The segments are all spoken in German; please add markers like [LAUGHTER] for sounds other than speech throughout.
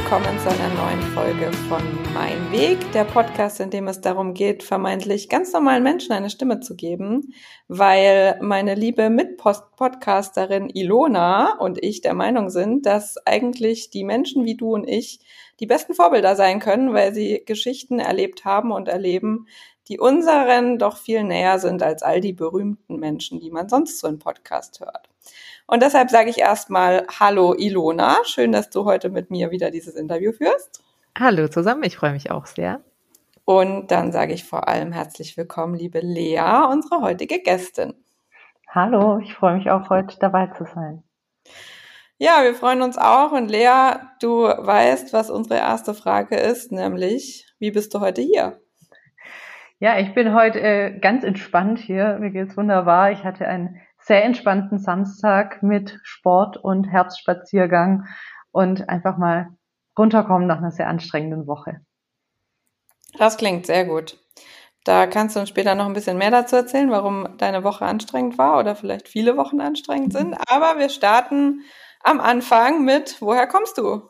Willkommen zu einer neuen Folge von Mein Weg, der Podcast, in dem es darum geht, vermeintlich ganz normalen Menschen eine Stimme zu geben, weil meine liebe Mitpodcasterin Ilona und ich der Meinung sind, dass eigentlich die Menschen wie du und ich die besten Vorbilder sein können, weil sie Geschichten erlebt haben und erleben, die unseren doch viel näher sind als all die berühmten Menschen, die man sonst so im Podcast hört. Und deshalb sage ich erstmal Hallo Ilona, schön, dass du heute mit mir wieder dieses Interview führst. Hallo zusammen, ich freue mich auch sehr. Und dann sage ich vor allem herzlich willkommen, liebe Lea, unsere heutige Gästin. Hallo, ich freue mich auch heute dabei zu sein. Ja, wir freuen uns auch. Und Lea, du weißt, was unsere erste Frage ist, nämlich, wie bist du heute hier? Ja, ich bin heute äh, ganz entspannt hier. Mir geht's wunderbar. Ich hatte einen sehr entspannten Samstag mit Sport und Herbstspaziergang und einfach mal runterkommen nach einer sehr anstrengenden Woche. Das klingt sehr gut. Da kannst du uns später noch ein bisschen mehr dazu erzählen, warum deine Woche anstrengend war oder vielleicht viele Wochen anstrengend sind. Aber wir starten am Anfang mit, woher kommst du?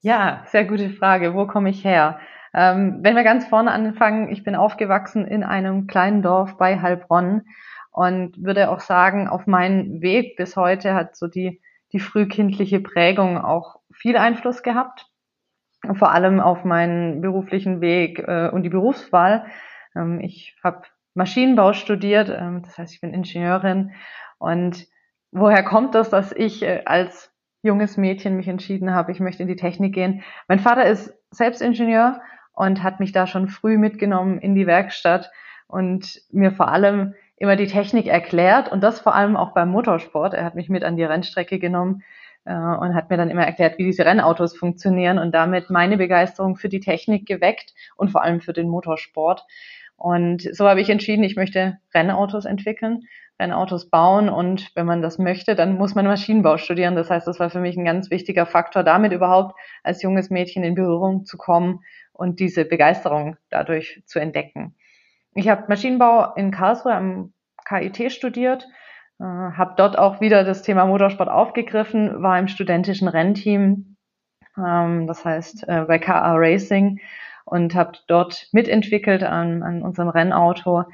Ja, sehr gute Frage. Wo komme ich her? Ähm, wenn wir ganz vorne anfangen, ich bin aufgewachsen in einem kleinen Dorf bei Heilbronn und würde auch sagen, auf meinen Weg bis heute hat so die, die frühkindliche Prägung auch viel Einfluss gehabt. Vor allem auf meinen beruflichen Weg äh, und die Berufswahl. Ähm, ich habe Maschinenbau studiert, ähm, das heißt, ich bin Ingenieurin. Und woher kommt das, dass ich äh, als junges Mädchen mich entschieden habe, ich möchte in die Technik gehen? Mein Vater ist selbst Ingenieur und hat mich da schon früh mitgenommen in die Werkstatt und mir vor allem immer die Technik erklärt und das vor allem auch beim Motorsport. Er hat mich mit an die Rennstrecke genommen äh, und hat mir dann immer erklärt, wie diese Rennautos funktionieren und damit meine Begeisterung für die Technik geweckt und vor allem für den Motorsport. Und so habe ich entschieden, ich möchte Rennautos entwickeln, Rennautos bauen und wenn man das möchte, dann muss man Maschinenbau studieren. Das heißt, das war für mich ein ganz wichtiger Faktor, damit überhaupt als junges Mädchen in Berührung zu kommen und diese Begeisterung dadurch zu entdecken. Ich habe Maschinenbau in Karlsruhe am KIT studiert, äh, habe dort auch wieder das Thema Motorsport aufgegriffen, war im studentischen Rennteam, ähm, das heißt äh, bei KA Racing und habe dort mitentwickelt an, an unserem Rennauto.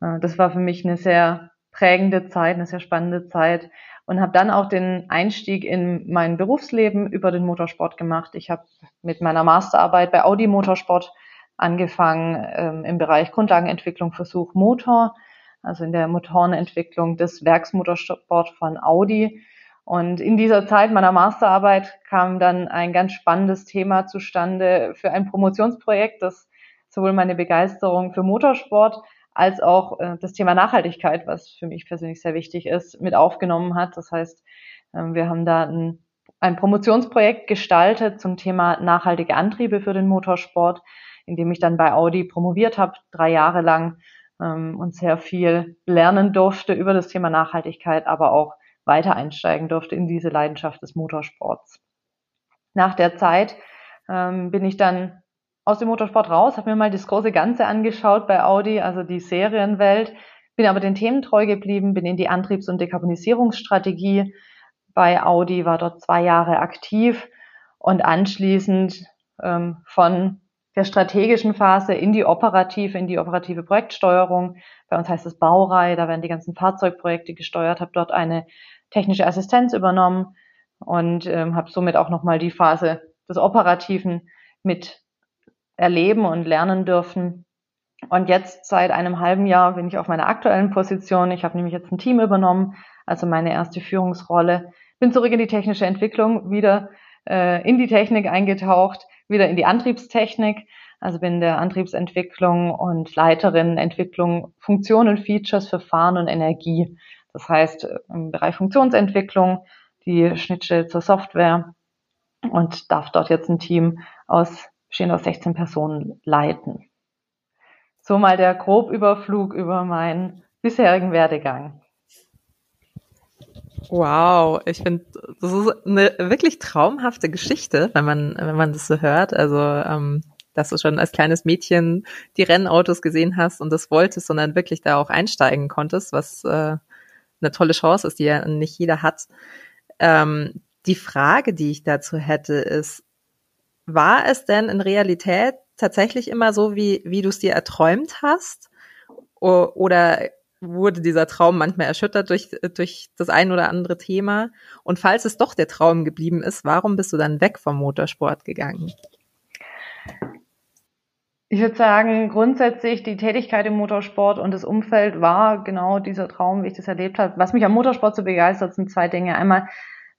Äh, das war für mich eine sehr prägende Zeit, eine sehr spannende Zeit und habe dann auch den Einstieg in mein Berufsleben über den Motorsport gemacht. Ich habe mit meiner Masterarbeit bei Audi Motorsport angefangen ähm, im Bereich Grundlagenentwicklung Versuch Motor, also in der Motorenentwicklung des Werksmotorsport von Audi. Und in dieser Zeit meiner Masterarbeit kam dann ein ganz spannendes Thema zustande für ein Promotionsprojekt, das sowohl meine Begeisterung für Motorsport als auch äh, das Thema Nachhaltigkeit, was für mich persönlich sehr wichtig ist, mit aufgenommen hat. Das heißt, äh, wir haben da ein, ein Promotionsprojekt gestaltet zum Thema nachhaltige Antriebe für den Motorsport in dem ich dann bei Audi promoviert habe, drei Jahre lang ähm, und sehr viel lernen durfte über das Thema Nachhaltigkeit, aber auch weiter einsteigen durfte in diese Leidenschaft des Motorsports. Nach der Zeit ähm, bin ich dann aus dem Motorsport raus, habe mir mal das große Ganze angeschaut bei Audi, also die Serienwelt, bin aber den Themen treu geblieben, bin in die Antriebs- und Dekarbonisierungsstrategie bei Audi, war dort zwei Jahre aktiv und anschließend ähm, von der strategischen Phase in die operative, in die operative Projektsteuerung. Bei uns heißt es Baureihe, da werden die ganzen Fahrzeugprojekte gesteuert, habe dort eine technische Assistenz übernommen und ähm, habe somit auch nochmal die Phase des Operativen mit erleben und lernen dürfen. Und jetzt seit einem halben Jahr bin ich auf meiner aktuellen Position. Ich habe nämlich jetzt ein Team übernommen, also meine erste Führungsrolle. Bin zurück in die technische Entwicklung, wieder äh, in die Technik eingetaucht, wieder in die Antriebstechnik. Also bin der Antriebsentwicklung und Leiterin Entwicklung Funktionen, Features für Fahren und Energie. Das heißt im Bereich Funktionsentwicklung, die Schnittstelle zur Software und darf dort jetzt ein Team aus, bestehend aus 16 Personen leiten. So mal der Grobüberflug über meinen bisherigen Werdegang. Wow, ich finde, das ist eine wirklich traumhafte Geschichte, wenn man, wenn man das so hört. Also, ähm, dass du schon als kleines Mädchen die Rennautos gesehen hast und das wolltest, sondern wirklich da auch einsteigen konntest, was äh, eine tolle Chance ist, die ja nicht jeder hat. Ähm, die Frage, die ich dazu hätte, ist, war es denn in Realität tatsächlich immer so, wie, wie du es dir erträumt hast? Oder wurde dieser Traum manchmal erschüttert durch, durch das ein oder andere Thema? Und falls es doch der Traum geblieben ist, warum bist du dann weg vom Motorsport gegangen? Ich würde sagen, grundsätzlich die Tätigkeit im Motorsport und das Umfeld war genau dieser Traum, wie ich das erlebt habe. Was mich am Motorsport so begeistert, sind zwei Dinge. Einmal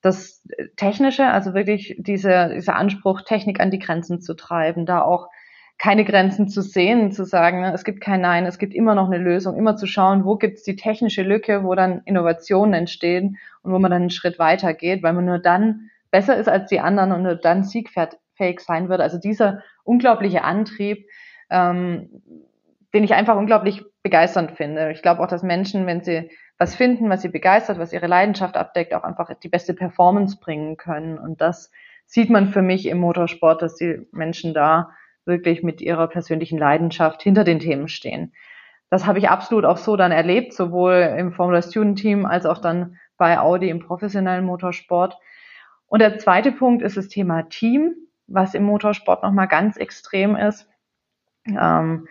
das Technische, also wirklich diese, dieser Anspruch, Technik an die Grenzen zu treiben, da auch keine Grenzen zu sehen, zu sagen, ne, es gibt kein Nein, es gibt immer noch eine Lösung, immer zu schauen, wo gibt es die technische Lücke, wo dann Innovationen entstehen und wo man dann einen Schritt weiter geht, weil man nur dann besser ist als die anderen und nur dann siegfähig sein wird. Also dieser unglaubliche Antrieb, ähm, den ich einfach unglaublich begeisternd finde. Ich glaube auch, dass Menschen, wenn sie was finden, was sie begeistert, was ihre Leidenschaft abdeckt, auch einfach die beste Performance bringen können. Und das sieht man für mich im Motorsport, dass die Menschen da wirklich mit ihrer persönlichen Leidenschaft hinter den Themen stehen. Das habe ich absolut auch so dann erlebt, sowohl im Formula Student Team als auch dann bei Audi im professionellen Motorsport. Und der zweite Punkt ist das Thema Team, was im Motorsport nochmal ganz extrem ist. Ähm,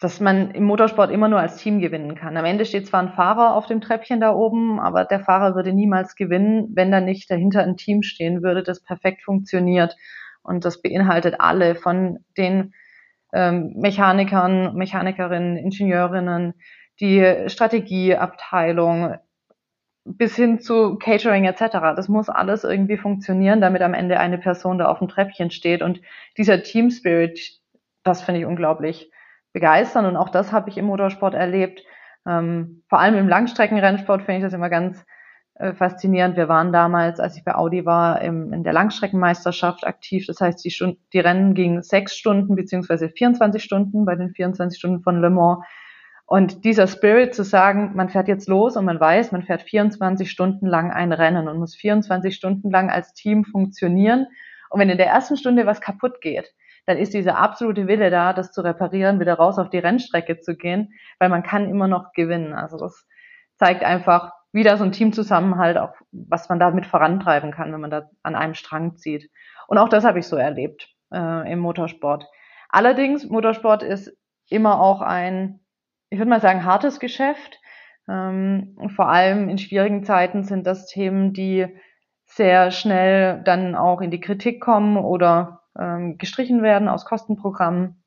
dass man im Motorsport immer nur als Team gewinnen kann. Am Ende steht zwar ein Fahrer auf dem Treppchen da oben, aber der Fahrer würde niemals gewinnen, wenn da nicht dahinter ein Team stehen würde, das perfekt funktioniert. Und das beinhaltet alle von den ähm, Mechanikern, Mechanikerinnen, Ingenieurinnen, die Strategieabteilung bis hin zu Catering etc. Das muss alles irgendwie funktionieren, damit am Ende eine Person da auf dem Treppchen steht. Und dieser Team Spirit, das finde ich unglaublich begeistern. Und auch das habe ich im Motorsport erlebt. Ähm, vor allem im Langstreckenrennsport finde ich das immer ganz äh, faszinierend. Wir waren damals, als ich bei Audi war, im, in der Langstreckenmeisterschaft aktiv. Das heißt, die, Stund die Rennen gingen sechs Stunden beziehungsweise 24 Stunden bei den 24 Stunden von Le Mans. Und dieser Spirit zu sagen, man fährt jetzt los und man weiß, man fährt 24 Stunden lang ein Rennen und muss 24 Stunden lang als Team funktionieren. Und wenn in der ersten Stunde was kaputt geht, dann ist dieser absolute Wille da, das zu reparieren, wieder raus auf die Rennstrecke zu gehen, weil man kann immer noch gewinnen. Also das zeigt einfach wieder so ein Teamzusammenhalt, auch was man damit vorantreiben kann, wenn man da an einem Strang zieht. Und auch das habe ich so erlebt äh, im Motorsport. Allerdings, Motorsport ist immer auch ein, ich würde mal sagen, hartes Geschäft. Ähm, vor allem in schwierigen Zeiten sind das Themen, die sehr schnell dann auch in die Kritik kommen oder ähm, gestrichen werden aus Kostenprogrammen.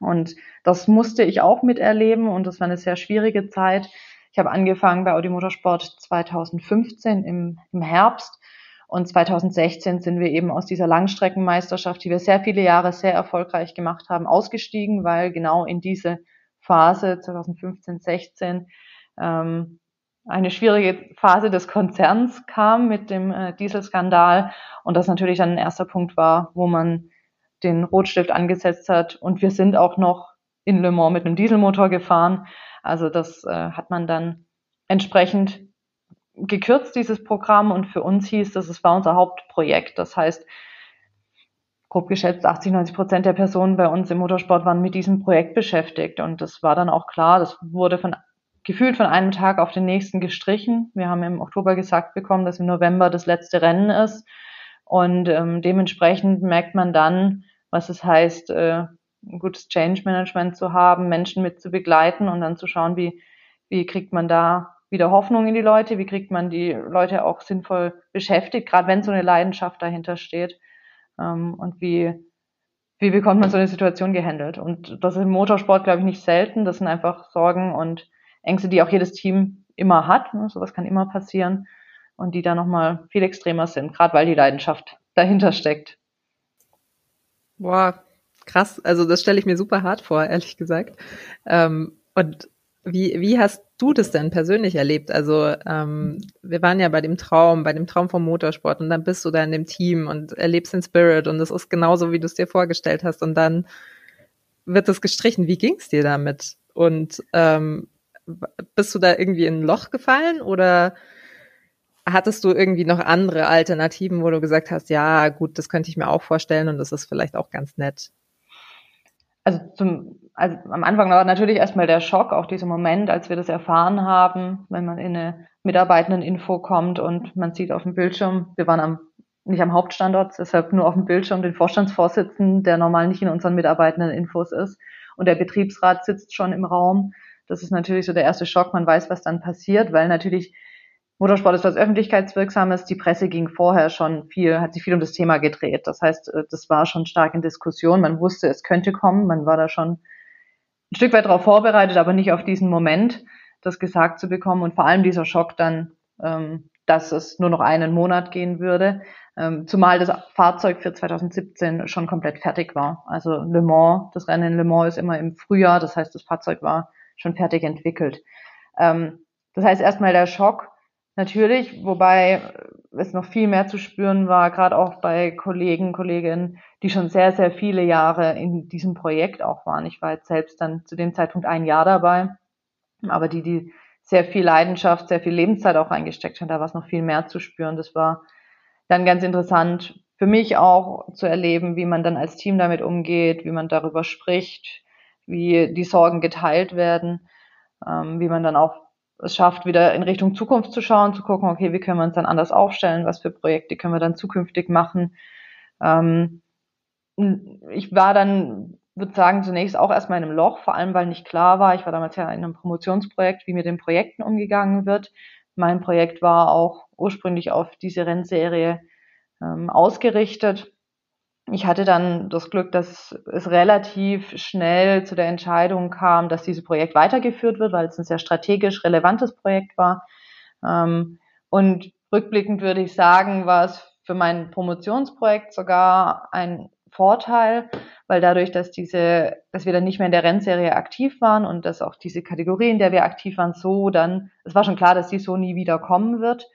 Und das musste ich auch miterleben und das war eine sehr schwierige Zeit. Ich habe angefangen bei Audi Motorsport 2015 im, im Herbst. Und 2016 sind wir eben aus dieser Langstreckenmeisterschaft, die wir sehr viele Jahre sehr erfolgreich gemacht haben, ausgestiegen, weil genau in diese Phase 2015, 16 ähm, eine schwierige Phase des Konzerns kam mit dem äh, Dieselskandal. Und das natürlich dann ein erster Punkt war, wo man den Rotstift angesetzt hat. Und wir sind auch noch in Le Mans mit einem Dieselmotor gefahren. Also das äh, hat man dann entsprechend gekürzt, dieses Programm und für uns hieß das, es war unser Hauptprojekt. Das heißt, grob geschätzt 80, 90 Prozent der Personen bei uns im Motorsport waren mit diesem Projekt beschäftigt und das war dann auch klar, das wurde von gefühlt von einem Tag auf den nächsten gestrichen. Wir haben im Oktober gesagt bekommen, dass im November das letzte Rennen ist. Und ähm, dementsprechend merkt man dann, was es heißt, äh, ein gutes Change Management zu haben, Menschen mit zu begleiten und dann zu schauen, wie, wie kriegt man da wieder Hoffnung in die Leute, wie kriegt man die Leute auch sinnvoll beschäftigt, gerade wenn so eine Leidenschaft dahinter steht. Ähm, und wie, wie bekommt man so eine Situation gehandelt? Und das ist im Motorsport, glaube ich, nicht selten. Das sind einfach Sorgen und Ängste, die auch jedes Team immer hat. Ne? Sowas kann immer passieren und die da nochmal viel extremer sind, gerade weil die Leidenschaft dahinter steckt. Boah, krass. Also das stelle ich mir super hart vor, ehrlich gesagt. Ähm, und wie, wie hast du das denn persönlich erlebt? Also ähm, wir waren ja bei dem Traum, bei dem Traum vom Motorsport und dann bist du da in dem Team und erlebst den Spirit und das ist genauso, wie du es dir vorgestellt hast und dann wird es gestrichen. Wie ging es dir damit? Und ähm, bist du da irgendwie in ein Loch gefallen oder hattest du irgendwie noch andere Alternativen, wo du gesagt hast, ja, gut, das könnte ich mir auch vorstellen und das ist vielleicht auch ganz nett? Also zum, also am Anfang war natürlich erstmal der Schock, auch dieser Moment, als wir das erfahren haben, wenn man in eine Mitarbeitenden-Info kommt und man sieht auf dem Bildschirm, wir waren am, nicht am Hauptstandort, deshalb nur auf dem Bildschirm den Vorstandsvorsitzenden, der normal nicht in unseren Mitarbeitenden-Infos ist. Und der Betriebsrat sitzt schon im Raum. Das ist natürlich so der erste Schock. Man weiß, was dann passiert, weil natürlich Motorsport ist was Öffentlichkeitswirksames. Die Presse ging vorher schon viel, hat sich viel um das Thema gedreht. Das heißt, äh, das war schon stark in Diskussion. Man wusste, es könnte kommen. Man war da schon ein Stück weit darauf vorbereitet, aber nicht auf diesen Moment, das gesagt zu bekommen. Und vor allem dieser Schock dann, ähm, dass es nur noch einen Monat gehen würde. Ähm, zumal das Fahrzeug für 2017 schon komplett fertig war. Also Le Mans, das Rennen in Le Mans ist immer im Frühjahr. Das heißt, das Fahrzeug war schon fertig entwickelt. Ähm, das heißt erstmal der Schock Natürlich, wobei es noch viel mehr zu spüren war, gerade auch bei Kollegen, Kolleginnen, die schon sehr, sehr viele Jahre in diesem Projekt auch waren. Ich war jetzt selbst dann zu dem Zeitpunkt ein Jahr dabei, aber die, die sehr viel Leidenschaft, sehr viel Lebenszeit auch reingesteckt haben, da war es noch viel mehr zu spüren. Das war dann ganz interessant für mich auch zu erleben, wie man dann als Team damit umgeht, wie man darüber spricht, wie die Sorgen geteilt werden, ähm, wie man dann auch es schafft, wieder in Richtung Zukunft zu schauen, zu gucken, okay, wie können wir uns dann anders aufstellen, was für Projekte können wir dann zukünftig machen. Ähm, ich war dann, würde sagen, zunächst auch erstmal in einem Loch, vor allem weil nicht klar war, ich war damals ja in einem Promotionsprojekt, wie mit den Projekten umgegangen wird. Mein Projekt war auch ursprünglich auf diese Rennserie ähm, ausgerichtet ich hatte dann das Glück, dass es relativ schnell zu der Entscheidung kam, dass dieses Projekt weitergeführt wird, weil es ein sehr strategisch relevantes Projekt war. Ähm, und rückblickend würde ich sagen, war es für mein Promotionsprojekt sogar ein Vorteil, weil dadurch, dass diese, dass wir dann nicht mehr in der Rennserie aktiv waren und dass auch diese Kategorie, in der wir aktiv waren, so dann, es war schon klar, dass die so nie wieder kommen wird.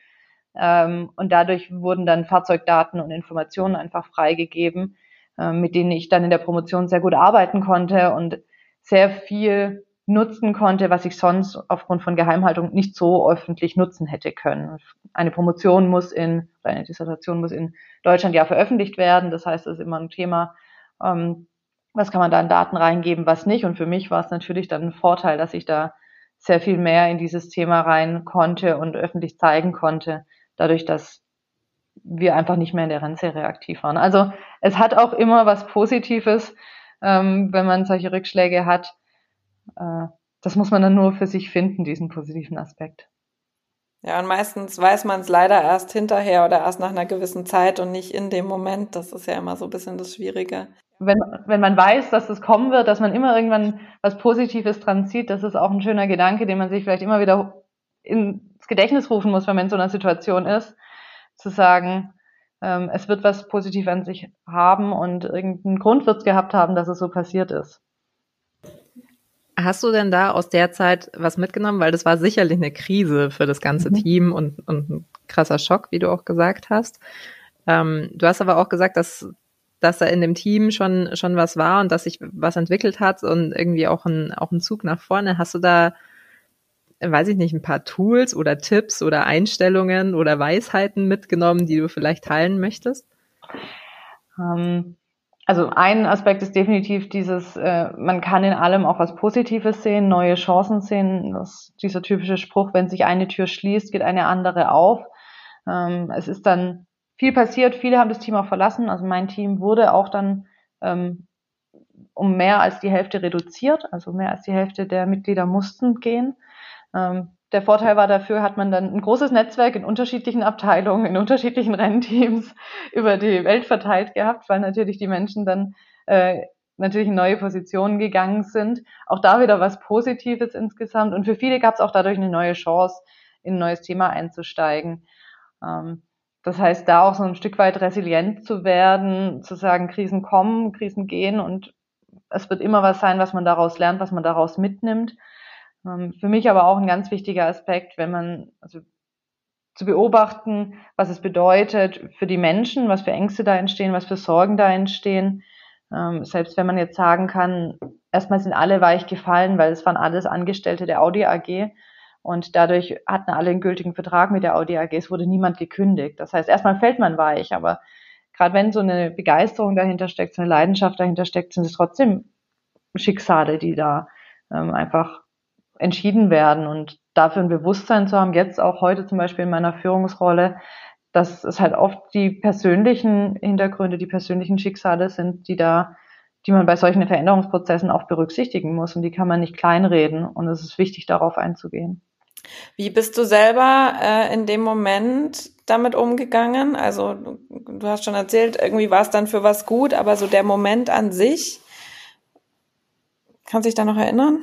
Ähm, und dadurch wurden dann Fahrzeugdaten und Informationen einfach freigegeben, äh, mit denen ich dann in der Promotion sehr gut arbeiten konnte und sehr viel nutzen konnte, was ich sonst aufgrund von Geheimhaltung nicht so öffentlich nutzen hätte können. Eine Promotion muss in, eine Dissertation muss in Deutschland ja veröffentlicht werden. Das heißt, es ist immer ein Thema, ähm, was kann man da in Daten reingeben, was nicht. Und für mich war es natürlich dann ein Vorteil, dass ich da sehr viel mehr in dieses Thema rein konnte und öffentlich zeigen konnte, dadurch, dass wir einfach nicht mehr in der Rennserie aktiv waren. Also es hat auch immer was Positives, ähm, wenn man solche Rückschläge hat. Äh, das muss man dann nur für sich finden, diesen positiven Aspekt. Ja, und meistens weiß man es leider erst hinterher oder erst nach einer gewissen Zeit und nicht in dem Moment. Das ist ja immer so ein bisschen das Schwierige. Wenn, wenn man weiß, dass es kommen wird, dass man immer irgendwann was Positives dran zieht, das ist auch ein schöner Gedanke, den man sich vielleicht immer wieder ins Gedächtnis rufen muss, wenn man in so einer Situation ist, zu sagen, ähm, es wird was positiv an sich haben und irgendeinen Grund wird es gehabt haben, dass es so passiert ist. Hast du denn da aus der Zeit was mitgenommen? Weil das war sicherlich eine Krise für das ganze mhm. Team und, und ein krasser Schock, wie du auch gesagt hast. Ähm, du hast aber auch gesagt, dass, dass da in dem Team schon, schon was war und dass sich was entwickelt hat und irgendwie auch ein, auch ein Zug nach vorne. Hast du da weiß ich nicht, ein paar Tools oder Tipps oder Einstellungen oder Weisheiten mitgenommen, die du vielleicht teilen möchtest? Ähm, also ein Aspekt ist definitiv dieses, äh, man kann in allem auch was Positives sehen, neue Chancen sehen. Das, dieser typische Spruch, wenn sich eine Tür schließt, geht eine andere auf. Ähm, es ist dann viel passiert, viele haben das Team auch verlassen. Also mein Team wurde auch dann ähm, um mehr als die Hälfte reduziert, also mehr als die Hälfte der Mitglieder mussten gehen. Ähm, der Vorteil war dafür, hat man dann ein großes Netzwerk in unterschiedlichen Abteilungen, in unterschiedlichen [LAUGHS] Rennteams über die Welt verteilt gehabt, weil natürlich die Menschen dann äh, natürlich in neue Positionen gegangen sind. Auch da wieder was Positives insgesamt. Und für viele gab es auch dadurch eine neue Chance, in ein neues Thema einzusteigen. Ähm, das heißt, da auch so ein Stück weit resilient zu werden, zu sagen, Krisen kommen, Krisen gehen und es wird immer was sein, was man daraus lernt, was man daraus mitnimmt. Ähm, für mich aber auch ein ganz wichtiger Aspekt, wenn man, also zu beobachten, was es bedeutet für die Menschen, was für Ängste da entstehen, was für Sorgen da entstehen. Ähm, selbst wenn man jetzt sagen kann, erstmal sind alle weich gefallen, weil es waren alles Angestellte der Audi AG und dadurch hatten alle einen gültigen Vertrag mit der Audi AG. Es wurde niemand gekündigt. Das heißt, erstmal fällt man weich, aber gerade wenn so eine Begeisterung dahinter steckt, so eine Leidenschaft dahinter steckt, sind es trotzdem Schicksale, die da ähm, einfach entschieden werden und dafür ein Bewusstsein zu haben, jetzt auch heute zum Beispiel in meiner Führungsrolle, dass es halt oft die persönlichen Hintergründe, die persönlichen Schicksale sind, die da, die man bei solchen Veränderungsprozessen auch berücksichtigen muss und die kann man nicht kleinreden und es ist wichtig, darauf einzugehen. Wie bist du selber äh, in dem Moment damit umgegangen? Also du, du hast schon erzählt, irgendwie war es dann für was gut, aber so der Moment an sich, kannst du dich da noch erinnern?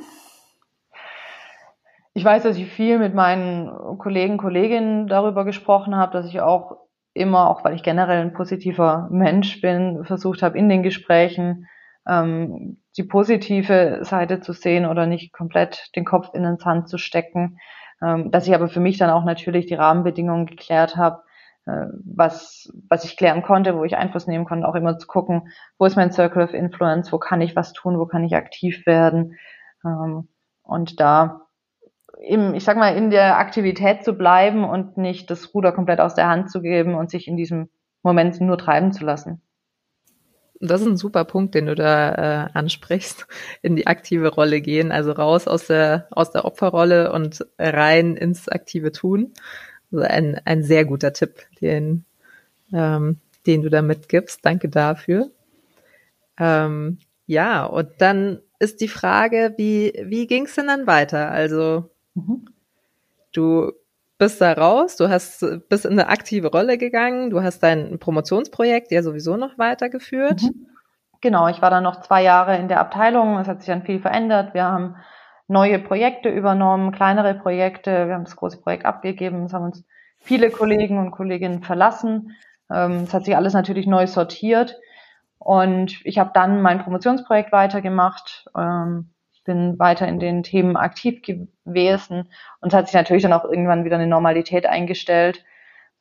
Ich weiß, dass ich viel mit meinen Kollegen, Kolleginnen darüber gesprochen habe, dass ich auch immer, auch weil ich generell ein positiver Mensch bin, versucht habe, in den Gesprächen ähm, die positive Seite zu sehen oder nicht komplett den Kopf in den Sand zu stecken. Ähm, dass ich aber für mich dann auch natürlich die Rahmenbedingungen geklärt habe, äh, was, was ich klären konnte, wo ich Einfluss nehmen konnte, auch immer zu gucken, wo ist mein Circle of Influence, wo kann ich was tun, wo kann ich aktiv werden. Ähm, und da im, ich sag mal, in der Aktivität zu bleiben und nicht das Ruder komplett aus der Hand zu geben und sich in diesem Moment nur treiben zu lassen. Das ist ein super Punkt, den du da äh, ansprichst, in die aktive Rolle gehen, also raus aus der, aus der Opferrolle und rein ins aktive Tun. Also ein, ein sehr guter Tipp, den, ähm, den du da mitgibst. Danke dafür. Ähm, ja, und dann ist die Frage, wie, wie ging es denn dann weiter? Also Mhm. Du bist da raus, du hast bist in eine aktive Rolle gegangen, du hast dein Promotionsprojekt ja sowieso noch weitergeführt. Mhm. Genau, ich war dann noch zwei Jahre in der Abteilung, es hat sich dann viel verändert. Wir haben neue Projekte übernommen, kleinere Projekte, wir haben das große Projekt abgegeben, es haben uns viele Kollegen und Kolleginnen verlassen. Ähm, es hat sich alles natürlich neu sortiert. Und ich habe dann mein Promotionsprojekt weitergemacht. Ähm, bin weiter in den Themen aktiv gewesen und es hat sich natürlich dann auch irgendwann wieder eine Normalität eingestellt,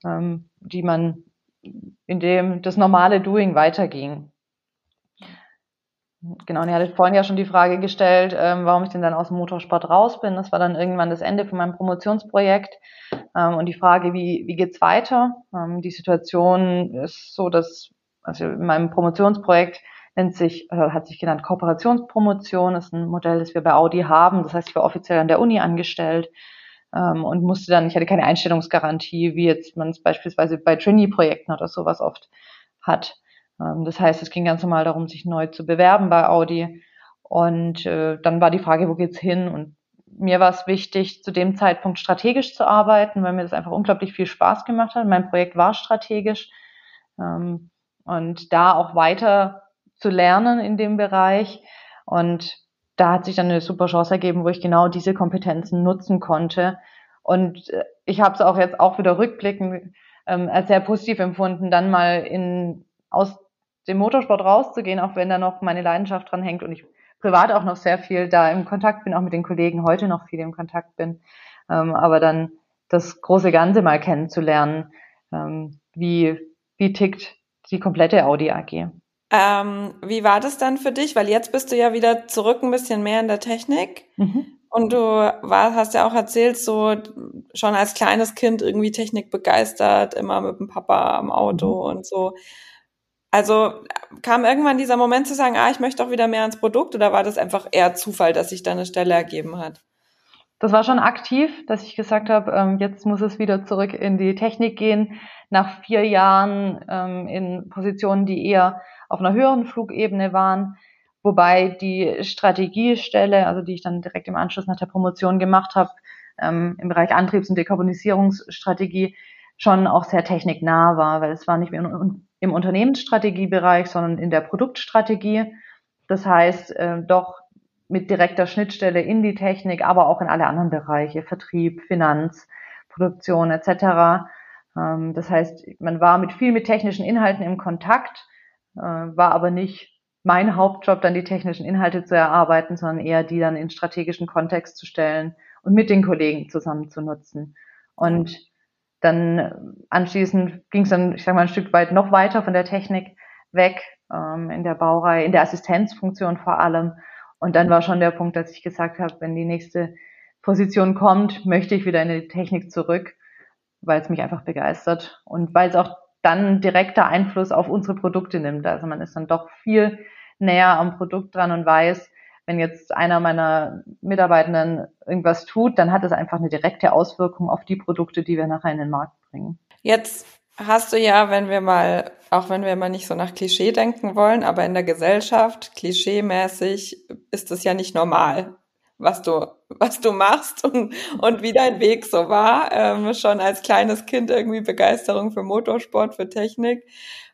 ähm, die man, in dem das normale Doing weiterging. Genau, und ihr hattet vorhin ja schon die Frage gestellt, ähm, warum ich denn dann aus dem Motorsport raus bin. Das war dann irgendwann das Ende von meinem Promotionsprojekt. Ähm, und die Frage, wie, wie geht's weiter? Ähm, die Situation ist so, dass also in meinem Promotionsprojekt nennt sich, äh, hat sich genannt Kooperationspromotion, ist ein Modell, das wir bei Audi haben. Das heißt, ich war offiziell an der Uni angestellt ähm, und musste dann, ich hatte keine Einstellungsgarantie, wie jetzt man es beispielsweise bei Trainee-Projekten oder sowas oft hat. Ähm, das heißt, es ging ganz normal darum, sich neu zu bewerben bei Audi. Und äh, dann war die Frage, wo geht's hin? Und mir war es wichtig, zu dem Zeitpunkt strategisch zu arbeiten, weil mir das einfach unglaublich viel Spaß gemacht hat. Mein Projekt war strategisch. Ähm, und da auch weiter zu lernen in dem Bereich. Und da hat sich dann eine super Chance ergeben, wo ich genau diese Kompetenzen nutzen konnte. Und äh, ich habe es auch jetzt auch wieder rückblickend ähm, als sehr positiv empfunden, dann mal in, aus dem Motorsport rauszugehen, auch wenn da noch meine Leidenschaft dran hängt und ich privat auch noch sehr viel da im Kontakt bin, auch mit den Kollegen heute noch viel im Kontakt bin. Ähm, aber dann das große Ganze mal kennenzulernen, ähm, wie, wie tickt die komplette Audi AG. Ähm, wie war das dann für dich? Weil jetzt bist du ja wieder zurück ein bisschen mehr in der Technik. Mhm. Und du war, hast ja auch erzählt, so schon als kleines Kind irgendwie Technik begeistert, immer mit dem Papa am Auto mhm. und so. Also kam irgendwann dieser Moment zu sagen, ah, ich möchte auch wieder mehr ans Produkt oder war das einfach eher Zufall, dass sich da eine Stelle ergeben hat? Das war schon aktiv, dass ich gesagt habe, ähm, jetzt muss es wieder zurück in die Technik gehen. Nach vier Jahren ähm, in Positionen, die eher auf einer höheren Flugebene waren, wobei die Strategiestelle, also die ich dann direkt im Anschluss nach der Promotion gemacht habe, ähm, im Bereich Antriebs- und Dekarbonisierungsstrategie schon auch sehr techniknah war, weil es war nicht mehr im Unternehmensstrategiebereich, sondern in der Produktstrategie. Das heißt, äh, doch mit direkter Schnittstelle in die Technik, aber auch in alle anderen Bereiche, Vertrieb, Finanz, Produktion etc. Ähm, das heißt, man war mit viel mit technischen Inhalten im Kontakt, war aber nicht mein Hauptjob, dann die technischen Inhalte zu erarbeiten, sondern eher die dann in strategischen Kontext zu stellen und mit den Kollegen zusammen zu nutzen. Und dann anschließend ging es dann, ich sag mal, ein Stück weit noch weiter von der Technik weg, ähm, in der Baureihe, in der Assistenzfunktion vor allem. Und dann war schon der Punkt, dass ich gesagt habe, wenn die nächste Position kommt, möchte ich wieder in die Technik zurück, weil es mich einfach begeistert und weil es auch dann direkter Einfluss auf unsere Produkte nimmt. Also man ist dann doch viel näher am Produkt dran und weiß, wenn jetzt einer meiner Mitarbeitenden irgendwas tut, dann hat es einfach eine direkte Auswirkung auf die Produkte, die wir nachher in den Markt bringen. Jetzt hast du ja, wenn wir mal, auch wenn wir mal nicht so nach Klischee denken wollen, aber in der Gesellschaft, klischeemäßig, ist es ja nicht normal, was du, was du machst [LAUGHS] und, und wie dein Weg so war. Ähm, schon als kleines Kind irgendwie Begeisterung für Motorsport, für Technik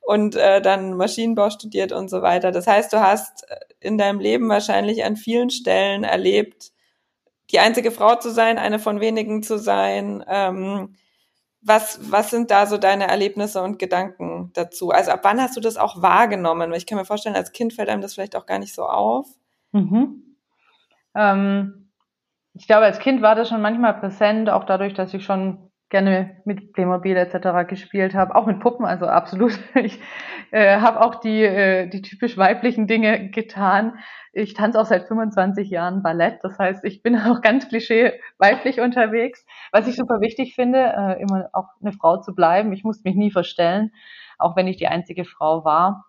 und äh, dann Maschinenbau studiert und so weiter. Das heißt, du hast in deinem Leben wahrscheinlich an vielen Stellen erlebt, die einzige Frau zu sein, eine von wenigen zu sein. Ähm, was, was sind da so deine Erlebnisse und Gedanken dazu? Also ab wann hast du das auch wahrgenommen? Ich kann mir vorstellen, als Kind fällt einem das vielleicht auch gar nicht so auf. Mhm. Ähm, ich glaube, als Kind war das schon manchmal präsent, auch dadurch, dass ich schon gerne mit Playmobil etc. gespielt habe, auch mit Puppen, also absolut. [LAUGHS] Ich äh, habe auch die, äh, die typisch weiblichen Dinge getan. Ich tanze auch seit 25 Jahren Ballett, das heißt, ich bin [LAUGHS] auch ganz klischee weiblich unterwegs, was ich super wichtig finde, äh, immer auch eine Frau zu bleiben. Ich musste mich nie verstellen, auch wenn ich die einzige Frau war.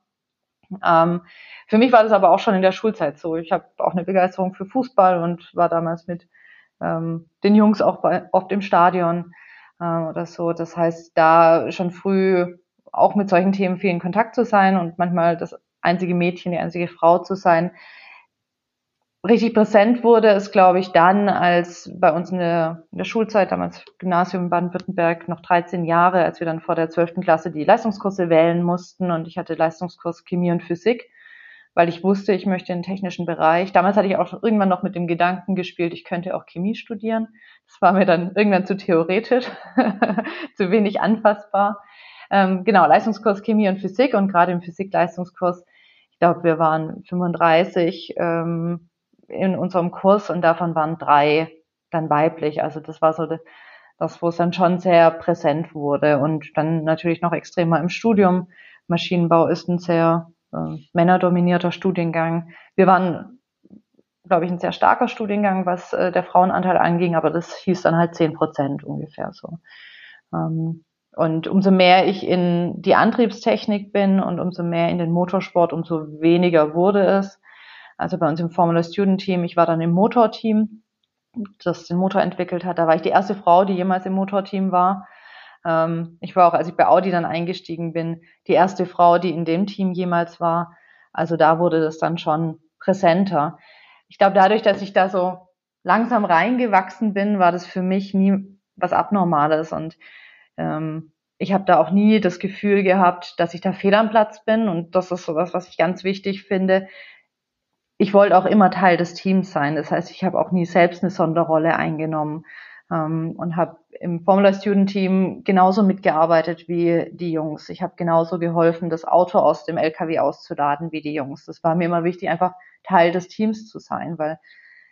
Ähm, für mich war das aber auch schon in der Schulzeit so. Ich habe auch eine Begeisterung für Fußball und war damals mit ähm, den Jungs auch bei, oft im Stadion äh, oder so. Das heißt, da schon früh auch mit solchen Themen viel in Kontakt zu sein und manchmal das einzige Mädchen, die einzige Frau zu sein. Richtig präsent wurde es, glaube ich, dann, als bei uns in der, in der Schulzeit, damals Gymnasium Baden-Württemberg, noch 13 Jahre, als wir dann vor der 12. Klasse die Leistungskurse wählen mussten und ich hatte Leistungskurs Chemie und Physik weil ich wusste, ich möchte in den technischen Bereich. Damals hatte ich auch irgendwann noch mit dem Gedanken gespielt, ich könnte auch Chemie studieren. Das war mir dann irgendwann zu theoretisch, [LAUGHS] zu wenig anfassbar. Ähm, genau, Leistungskurs Chemie und Physik und gerade im Physik-Leistungskurs, ich glaube, wir waren 35 ähm, in unserem Kurs und davon waren drei dann weiblich. Also das war so das, wo es dann schon sehr präsent wurde und dann natürlich noch extremer im Studium. Maschinenbau ist ein sehr äh, männerdominierter Studiengang. Wir waren, glaube ich, ein sehr starker Studiengang, was äh, der Frauenanteil anging, aber das hieß dann halt zehn Prozent ungefähr so. Ähm, und umso mehr ich in die Antriebstechnik bin und umso mehr in den Motorsport, umso weniger wurde es. Also bei uns im Formula Student Team, ich war dann im Motorteam, das den Motor entwickelt hat. Da war ich die erste Frau, die jemals im Motorteam war. Ähm, ich war auch, als ich bei Audi dann eingestiegen bin, die erste Frau, die in dem Team jemals war. Also da wurde das dann schon präsenter. Ich glaube, dadurch, dass ich da so langsam reingewachsen bin, war das für mich nie was Abnormales und ähm, ich habe da auch nie das Gefühl gehabt, dass ich da fehl am Platz bin und das ist sowas, was ich ganz wichtig finde. Ich wollte auch immer Teil des Teams sein. Das heißt, ich habe auch nie selbst eine Sonderrolle eingenommen ähm, und habe im Formula Student Team genauso mitgearbeitet wie die Jungs. Ich habe genauso geholfen, das Auto aus dem LKW auszuladen wie die Jungs. Das war mir immer wichtig, einfach Teil des Teams zu sein, weil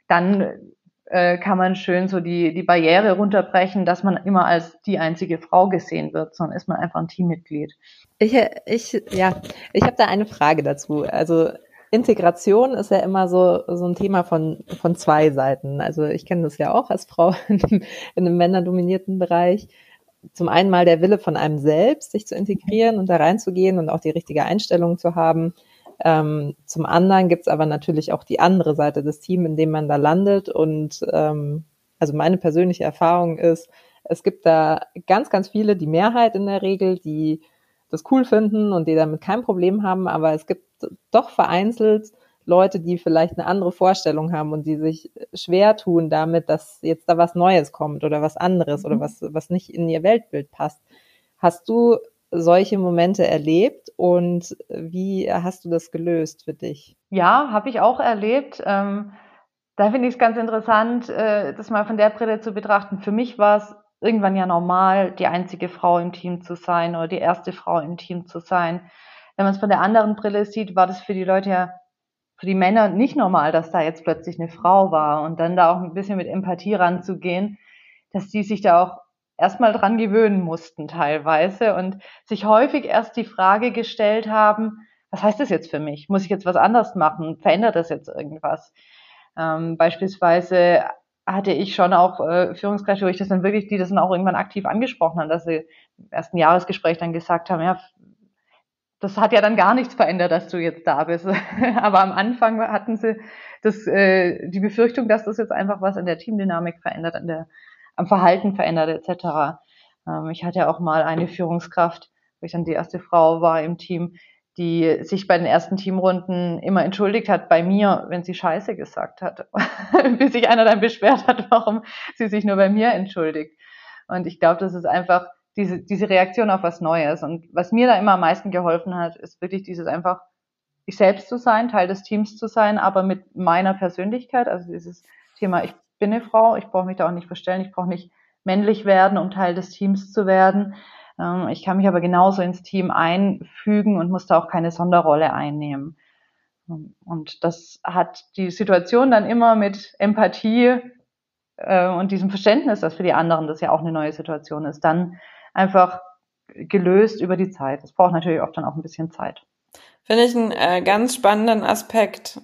dann äh, kann man schön so die, die Barriere runterbrechen, dass man immer als die einzige Frau gesehen wird, sondern ist man einfach ein Teammitglied. Ich, ich, ja, ich habe da eine Frage dazu. Also Integration ist ja immer so, so ein Thema von, von zwei Seiten. Also ich kenne das ja auch als Frau [LAUGHS] in einem, in einem männerdominierten Bereich. Zum einen mal der Wille von einem selbst, sich zu integrieren und da reinzugehen und auch die richtige Einstellung zu haben. Ähm, zum anderen gibt's aber natürlich auch die andere Seite des Teams, in dem man da landet. Und ähm, also meine persönliche Erfahrung ist, es gibt da ganz, ganz viele, die Mehrheit in der Regel, die das cool finden und die damit kein Problem haben, aber es gibt doch vereinzelt Leute, die vielleicht eine andere Vorstellung haben und die sich schwer tun damit, dass jetzt da was Neues kommt oder was anderes mhm. oder was, was nicht in ihr Weltbild passt. Hast du solche Momente erlebt und wie hast du das gelöst für dich? Ja, habe ich auch erlebt. Ähm, da finde ich es ganz interessant, äh, das mal von der Brille zu betrachten. Für mich war es irgendwann ja normal, die einzige Frau im Team zu sein oder die erste Frau im Team zu sein. Wenn man es von der anderen Brille sieht, war das für die Leute ja, für die Männer nicht normal, dass da jetzt plötzlich eine Frau war und dann da auch ein bisschen mit Empathie ranzugehen, dass die sich da auch erstmal dran gewöhnen mussten teilweise und sich häufig erst die Frage gestellt haben, was heißt das jetzt für mich? Muss ich jetzt was anders machen? Verändert das jetzt irgendwas? Ähm, beispielsweise hatte ich schon auch äh, Führungskräfte, wo ich das dann wirklich, die das dann auch irgendwann aktiv angesprochen haben, dass sie im ersten Jahresgespräch dann gesagt haben, ja, das hat ja dann gar nichts verändert, dass du jetzt da bist. [LAUGHS] Aber am Anfang hatten sie das, äh, die Befürchtung, dass das jetzt einfach was an der Teamdynamik verändert, an der, am Verhalten verändert etc. Ähm, ich hatte auch mal eine Führungskraft, wo ich dann die erste Frau war im Team, die sich bei den ersten Teamrunden immer entschuldigt hat bei mir, wenn sie Scheiße gesagt hat, [LAUGHS] bis sich einer dann beschwert hat, warum sie sich nur bei mir entschuldigt. Und ich glaube, das ist einfach diese, diese Reaktion auf was Neues. Und was mir da immer am meisten geholfen hat, ist wirklich dieses einfach, ich selbst zu sein, Teil des Teams zu sein, aber mit meiner Persönlichkeit, also dieses Thema, ich bin eine Frau, ich brauche mich da auch nicht verstellen, ich brauche nicht männlich werden, um Teil des Teams zu werden. Ähm, ich kann mich aber genauso ins Team einfügen und muss da auch keine Sonderrolle einnehmen. Und das hat die Situation dann immer mit Empathie äh, und diesem Verständnis, dass für die anderen das ja auch eine neue Situation ist, dann einfach gelöst über die Zeit. Es braucht natürlich oft dann auch ein bisschen Zeit. Finde ich einen äh, ganz spannenden Aspekt.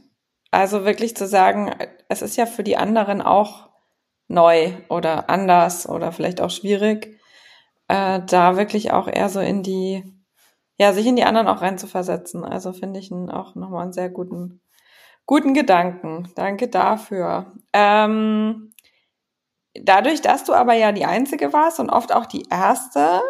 Also wirklich zu sagen, es ist ja für die anderen auch neu oder anders oder vielleicht auch schwierig, äh, da wirklich auch eher so in die, ja, sich in die anderen auch reinzuversetzen. Also finde ich einen, auch nochmal einen sehr guten, guten Gedanken. Danke dafür. Ähm, dadurch, dass du aber ja die Einzige warst und oft auch die Erste,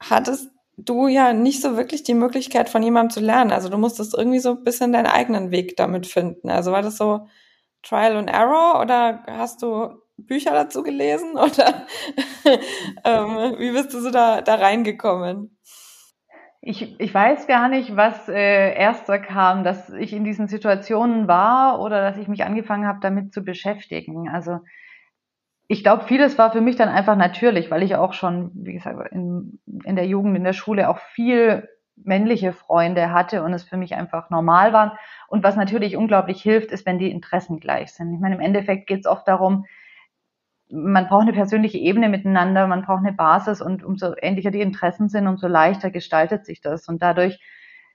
hattest du ja nicht so wirklich die Möglichkeit von jemandem zu lernen. Also du musstest irgendwie so ein bisschen deinen eigenen Weg damit finden. Also war das so Trial and Error oder hast du Bücher dazu gelesen oder [LAUGHS] ähm, wie bist du so da, da reingekommen? Ich, ich weiß gar nicht, was äh, erster kam, dass ich in diesen Situationen war oder dass ich mich angefangen habe, damit zu beschäftigen. Also ich glaube, vieles war für mich dann einfach natürlich, weil ich auch schon, wie gesagt, in, in der Jugend, in der Schule auch viel männliche Freunde hatte und es für mich einfach normal war. Und was natürlich unglaublich hilft, ist, wenn die Interessen gleich sind. Ich meine, im Endeffekt geht es oft darum, man braucht eine persönliche Ebene miteinander, man braucht eine Basis und umso ähnlicher die Interessen sind, umso leichter gestaltet sich das. Und dadurch,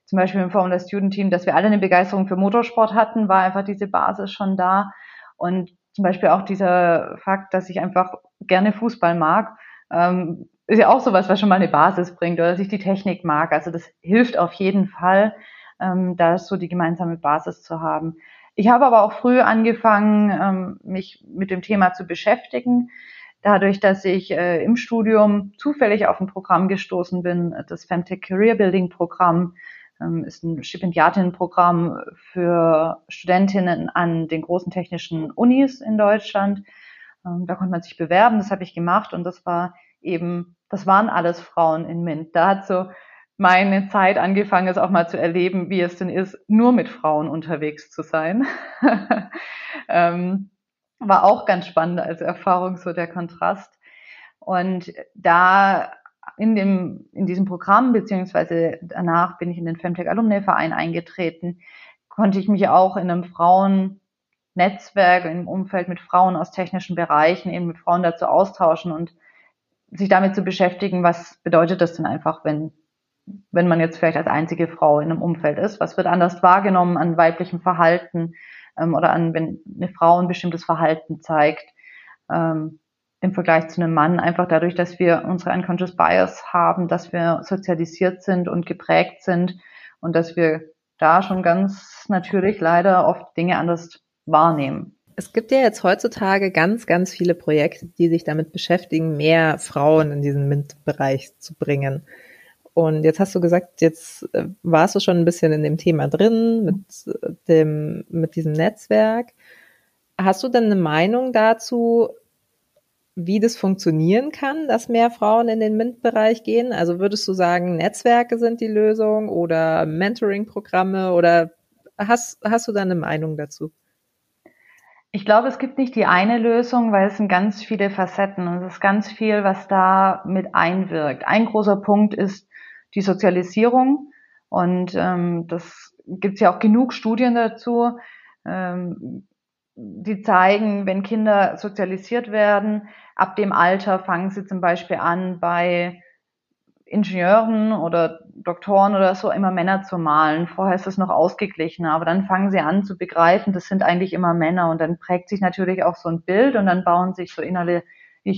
zum Beispiel im Formula Student Team, dass wir alle eine Begeisterung für Motorsport hatten, war einfach diese Basis schon da. Und zum Beispiel auch dieser Fakt, dass ich einfach gerne Fußball mag, ähm, ist ja auch sowas, was schon mal eine Basis bringt oder dass ich die Technik mag. Also das hilft auf jeden Fall, ähm, da so die gemeinsame Basis zu haben. Ich habe aber auch früh angefangen, ähm, mich mit dem Thema zu beschäftigen. Dadurch, dass ich äh, im Studium zufällig auf ein Programm gestoßen bin, das Femtech Career Building Programm, ähm, ist ein Stipendiatinnenprogramm für Studentinnen an den großen technischen Unis in Deutschland. Ähm, da konnte man sich bewerben, das habe ich gemacht und das war eben, das waren alles Frauen in MINT. Da hat so meine Zeit angefangen, es auch mal zu erleben, wie es denn ist, nur mit Frauen unterwegs zu sein. [LAUGHS] ähm, war auch ganz spannend als Erfahrung, so der Kontrast. Und da in dem, in diesem Programm, beziehungsweise danach bin ich in den Femtech Alumni Verein eingetreten, konnte ich mich auch in einem Frauennetzwerk, im Umfeld mit Frauen aus technischen Bereichen, eben mit Frauen dazu austauschen und sich damit zu beschäftigen, was bedeutet das denn einfach, wenn, wenn man jetzt vielleicht als einzige Frau in einem Umfeld ist? Was wird anders wahrgenommen an weiblichem Verhalten ähm, oder an, wenn eine Frau ein bestimmtes Verhalten zeigt? Ähm, im Vergleich zu einem Mann, einfach dadurch, dass wir unsere unconscious bias haben, dass wir sozialisiert sind und geprägt sind und dass wir da schon ganz natürlich leider oft Dinge anders wahrnehmen. Es gibt ja jetzt heutzutage ganz, ganz viele Projekte, die sich damit beschäftigen, mehr Frauen in diesen MINT-Bereich zu bringen. Und jetzt hast du gesagt, jetzt äh, warst du schon ein bisschen in dem Thema drin, mit äh, dem, mit diesem Netzwerk. Hast du denn eine Meinung dazu, wie das funktionieren kann, dass mehr Frauen in den MINT-Bereich gehen? Also würdest du sagen, Netzwerke sind die Lösung oder Mentoring-Programme oder hast, hast du da eine Meinung dazu? Ich glaube, es gibt nicht die eine Lösung, weil es sind ganz viele Facetten und es ist ganz viel, was da mit einwirkt. Ein großer Punkt ist die Sozialisierung und ähm, das gibt es ja auch genug Studien dazu, ähm, die zeigen, wenn Kinder sozialisiert werden, ab dem Alter fangen sie zum Beispiel an, bei Ingenieuren oder Doktoren oder so immer Männer zu malen. Vorher ist es noch ausgeglichener, aber dann fangen sie an zu begreifen, das sind eigentlich immer Männer und dann prägt sich natürlich auch so ein Bild und dann bauen sich so innerlich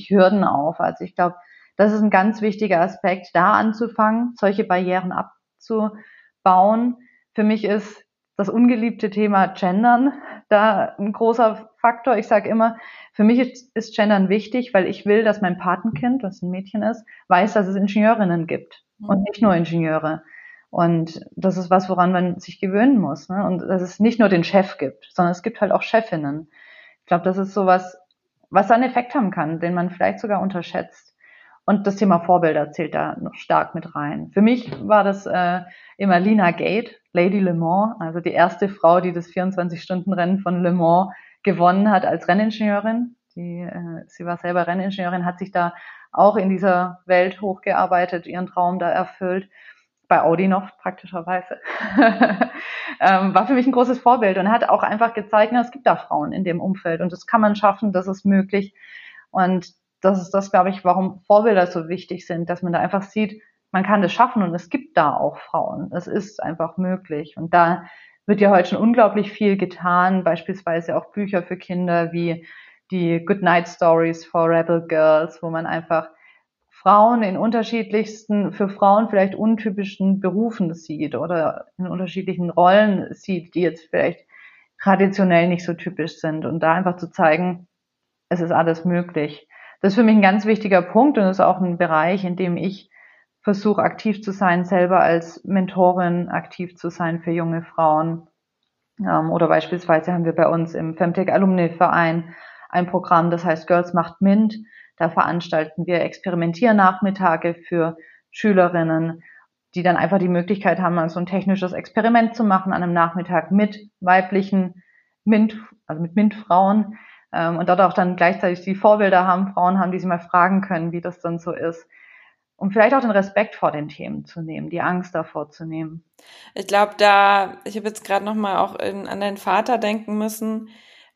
Hürden auf. Also ich glaube, das ist ein ganz wichtiger Aspekt, da anzufangen, solche Barrieren aufzubauen. Für mich ist das ungeliebte Thema Gendern da ein großer Faktor. Ich sage immer, für mich ist, ist Gendern wichtig, weil ich will, dass mein Patenkind, das ein Mädchen ist, weiß, dass es Ingenieurinnen gibt und nicht nur Ingenieure. Und das ist was, woran man sich gewöhnen muss. Ne? Und dass es nicht nur den Chef gibt, sondern es gibt halt auch Chefinnen. Ich glaube, das ist sowas, was einen Effekt haben kann, den man vielleicht sogar unterschätzt. Und das Thema Vorbilder zählt da noch stark mit rein. Für mich war das äh, immer Lina Gate, Lady Le Mans, also die erste Frau, die das 24-Stunden-Rennen von Le Mans gewonnen hat als Renningenieurin. Die, äh, sie war selber Renningenieurin, hat sich da auch in dieser Welt hochgearbeitet, ihren Traum da erfüllt bei Audi noch praktischerweise, [LAUGHS] ähm, war für mich ein großes Vorbild und hat auch einfach gezeigt, na, es gibt da Frauen in dem Umfeld und das kann man schaffen, das ist möglich. Und das ist das, glaube ich, warum Vorbilder so wichtig sind, dass man da einfach sieht, man kann das schaffen und es gibt da auch Frauen. Es ist einfach möglich. Und da wird ja heute schon unglaublich viel getan, beispielsweise auch Bücher für Kinder wie die Good Night Stories for Rebel Girls, wo man einfach Frauen in unterschiedlichsten, für Frauen vielleicht untypischen Berufen sieht oder in unterschiedlichen Rollen sieht, die jetzt vielleicht traditionell nicht so typisch sind und da einfach zu zeigen, es ist alles möglich. Das ist für mich ein ganz wichtiger Punkt und ist auch ein Bereich, in dem ich versuche aktiv zu sein, selber als Mentorin aktiv zu sein für junge Frauen. Ähm, oder beispielsweise haben wir bei uns im Femtech Alumni Verein ein Programm, das heißt Girls macht Mint da veranstalten wir Experimentiernachmittage für Schülerinnen, die dann einfach die Möglichkeit haben, mal so ein technisches Experiment zu machen an einem Nachmittag mit weiblichen MINT, also mit MINT-Frauen und dort auch dann gleichzeitig die Vorbilder haben, Frauen haben, die sie mal fragen können, wie das dann so ist. Um vielleicht auch den Respekt vor den Themen zu nehmen, die Angst davor zu nehmen. Ich glaube, da, ich habe jetzt gerade nochmal auch in, an deinen Vater denken müssen,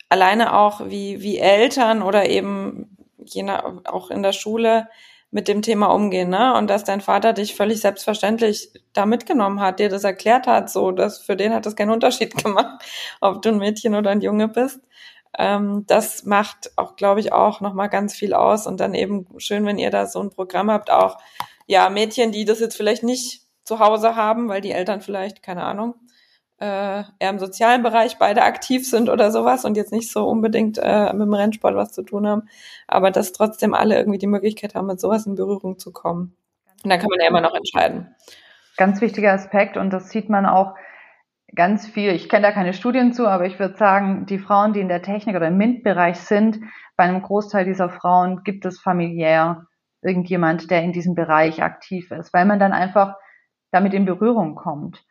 alleine auch wie, wie Eltern oder eben je nach, auch in der Schule mit dem Thema umgehen, ne? Und dass dein Vater dich völlig selbstverständlich da mitgenommen hat, dir das erklärt hat, so, dass für den hat das keinen Unterschied [LAUGHS] gemacht, ob du ein Mädchen oder ein Junge bist. Ähm, das macht auch, glaube ich, auch nochmal ganz viel aus. Und dann eben schön, wenn ihr da so ein Programm habt, auch, ja, Mädchen, die das jetzt vielleicht nicht zu Hause haben, weil die Eltern vielleicht, keine Ahnung, äh, eher im sozialen Bereich beide aktiv sind oder sowas und jetzt nicht so unbedingt äh, mit dem Rennsport was zu tun haben, aber dass trotzdem alle irgendwie die Möglichkeit haben, mit sowas in Berührung zu kommen. Und dann kann man ja immer noch entscheiden. Ganz wichtiger Aspekt und das sieht man auch ganz viel. Ich kenne da keine Studien zu, aber ich würde sagen, die Frauen, die in der Technik oder im MINT-Bereich sind, bei einem Großteil dieser Frauen gibt es familiär irgendjemand, der in diesem Bereich aktiv ist, weil man dann einfach damit in Berührung kommt.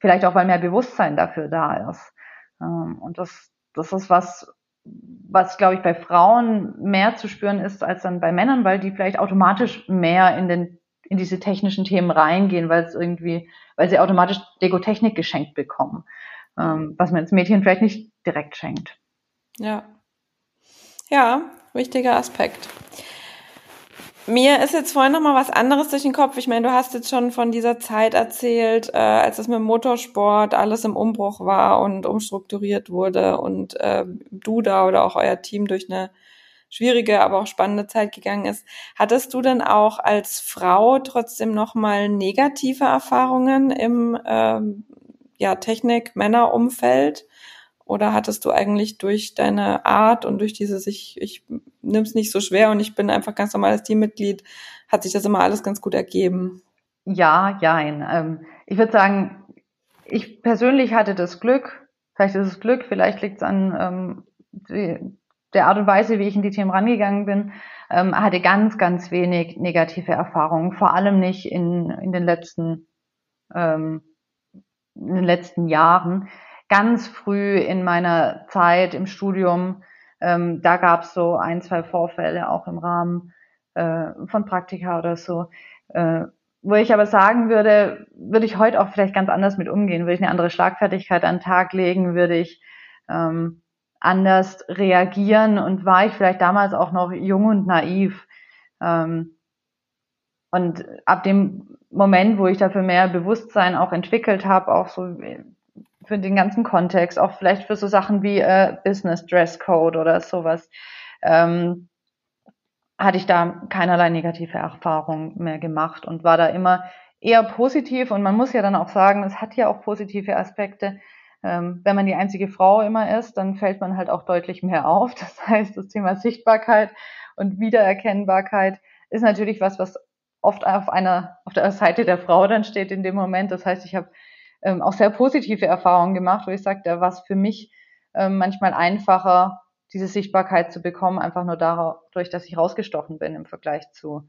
Vielleicht auch, weil mehr Bewusstsein dafür da ist. Ähm, und das, das ist was, was, glaube ich, bei Frauen mehr zu spüren ist als dann bei Männern, weil die vielleicht automatisch mehr in den in diese technischen Themen reingehen, weil es irgendwie, weil sie automatisch Lego-Technik geschenkt bekommen, ähm, was man als Mädchen vielleicht nicht direkt schenkt. Ja. Ja, wichtiger Aspekt. Mir ist jetzt vorhin noch mal was anderes durch den Kopf. Ich meine, du hast jetzt schon von dieser Zeit erzählt, äh, als es mit dem Motorsport alles im Umbruch war und umstrukturiert wurde und äh, du da oder auch euer Team durch eine schwierige, aber auch spannende Zeit gegangen ist. Hattest du denn auch als Frau trotzdem noch mal negative Erfahrungen im ähm, ja, Technik-Männer-Umfeld? Oder hattest du eigentlich durch deine Art und durch dieses, ich, ich nimm's nicht so schwer und ich bin einfach ganz normales Teammitglied, hat sich das immer alles ganz gut ergeben? Ja, jein. Ähm, ich würde sagen, ich persönlich hatte das Glück, vielleicht ist es Glück, vielleicht liegt es an ähm, der Art und Weise, wie ich in die Themen rangegangen bin, ähm, hatte ganz, ganz wenig negative Erfahrungen, vor allem nicht in, in den letzten ähm, in den letzten Jahren. Ganz früh in meiner Zeit im Studium, ähm, da gab es so ein, zwei Vorfälle auch im Rahmen äh, von Praktika oder so, äh, wo ich aber sagen würde, würde ich heute auch vielleicht ganz anders mit umgehen, würde ich eine andere Schlagfertigkeit an den Tag legen, würde ich ähm, anders reagieren und war ich vielleicht damals auch noch jung und naiv. Ähm, und ab dem Moment, wo ich dafür mehr Bewusstsein auch entwickelt habe, auch so für den ganzen Kontext, auch vielleicht für so Sachen wie äh, Business Dress Code oder sowas, ähm, hatte ich da keinerlei negative Erfahrung mehr gemacht und war da immer eher positiv und man muss ja dann auch sagen, es hat ja auch positive Aspekte. Ähm, wenn man die einzige Frau immer ist, dann fällt man halt auch deutlich mehr auf. [LAUGHS] Das heißt, das Thema Sichtbarkeit und Wiedererkennbarkeit ist natürlich was, was oft auf einer auf der Seite der Frau dann steht in dem Moment. Das heißt, ich habe ähm, auch sehr positive Erfahrungen gemacht, wo ich sage, da war es für mich ähm, manchmal einfacher, diese Sichtbarkeit zu bekommen, einfach nur dadurch, dass ich rausgestochen bin im Vergleich zu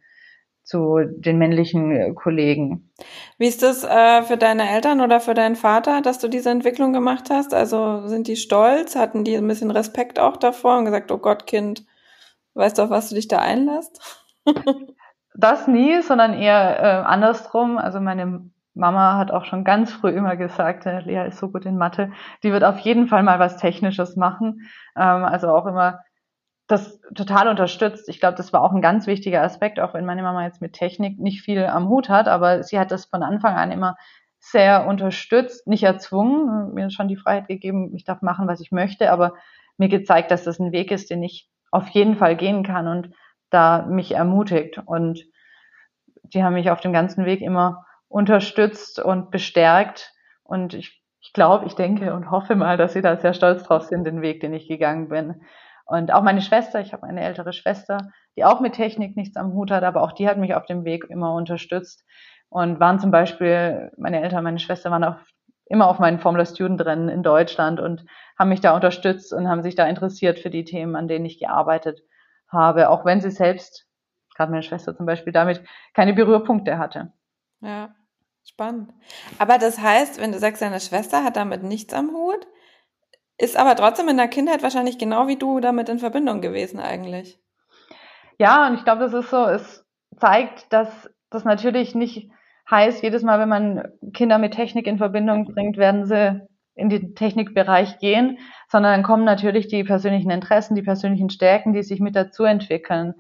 zu den männlichen äh, Kollegen. Wie ist das äh, für deine Eltern oder für deinen Vater, dass du diese Entwicklung gemacht hast? Also sind die stolz? Hatten die ein bisschen Respekt auch davor und gesagt, oh Gott, Kind, weißt du, auf was du dich da einlässt? [LAUGHS] das nie, sondern eher äh, andersrum. Also meine Mama hat auch schon ganz früh immer gesagt, äh, Lea ist so gut in Mathe, die wird auf jeden Fall mal was Technisches machen. Ähm, also auch immer das total unterstützt. Ich glaube, das war auch ein ganz wichtiger Aspekt, auch wenn meine Mama jetzt mit Technik nicht viel am Hut hat, aber sie hat das von Anfang an immer sehr unterstützt, nicht erzwungen, mir schon die Freiheit gegeben, ich darf machen, was ich möchte, aber mir gezeigt, dass das ein Weg ist, den ich auf jeden Fall gehen kann und da mich ermutigt. Und die haben mich auf dem ganzen Weg immer unterstützt und bestärkt. Und ich, ich glaube, ich denke und hoffe mal, dass sie da sehr stolz drauf sind, den Weg, den ich gegangen bin. Und auch meine Schwester, ich habe eine ältere Schwester, die auch mit Technik nichts am Hut hat, aber auch die hat mich auf dem Weg immer unterstützt und waren zum Beispiel, meine Eltern, meine Schwester waren auch immer auf meinen Formula Student Rennen in Deutschland und haben mich da unterstützt und haben sich da interessiert für die Themen, an denen ich gearbeitet habe, auch wenn sie selbst, gerade meine Schwester zum Beispiel, damit keine Berührpunkte hatte. Ja, spannend. Aber das heißt, wenn du sagst, deine Schwester hat damit nichts am Hut, ist aber trotzdem in der Kindheit wahrscheinlich genau wie du damit in Verbindung gewesen eigentlich. Ja, und ich glaube, das ist so, es zeigt, dass das natürlich nicht heißt, jedes Mal, wenn man Kinder mit Technik in Verbindung bringt, werden sie in den Technikbereich gehen, sondern dann kommen natürlich die persönlichen Interessen, die persönlichen Stärken, die sich mit dazu entwickeln.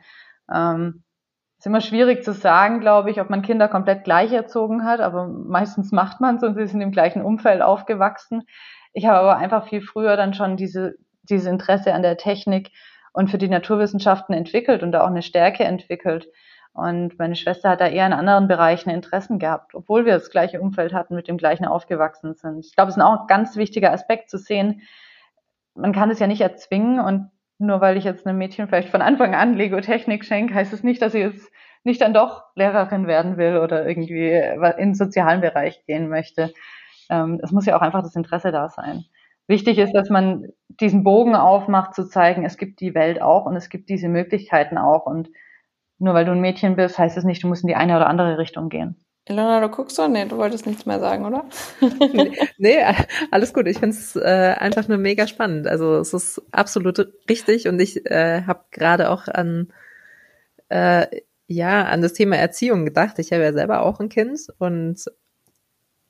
Ähm, ist immer schwierig zu sagen, glaube ich, ob man Kinder komplett gleich erzogen hat, aber meistens macht man es und sie sind im gleichen Umfeld aufgewachsen. Ich habe aber einfach viel früher dann schon diese, diese Interesse an der Technik und für die Naturwissenschaften entwickelt und da auch eine Stärke entwickelt. Und meine Schwester hat da eher in anderen Bereichen Interessen gehabt, obwohl wir das gleiche Umfeld hatten, mit dem gleichen aufgewachsen sind. Ich glaube, es ist auch ein ganz wichtiger Aspekt zu sehen. Man kann es ja nicht erzwingen und nur weil ich jetzt einem Mädchen vielleicht von Anfang an Lego-Technik schenke, heißt es nicht, dass sie jetzt nicht dann doch Lehrerin werden will oder irgendwie in den sozialen Bereich gehen möchte ähm, es muss ja auch einfach das Interesse da sein. Wichtig ist, dass man diesen Bogen aufmacht, zu zeigen, es gibt die Welt auch und es gibt diese Möglichkeiten auch. Und nur weil du ein Mädchen bist, heißt es nicht, du musst in die eine oder andere Richtung gehen. Ilona, du guckst so? Nee, du wolltest nichts mehr sagen, oder? nee, alles gut. Ich finde es äh, einfach nur mega spannend. Also es ist absolut richtig und ich äh, habe gerade auch an äh, ja an das Thema Erziehung gedacht. Ich habe ja selber auch ein Kind und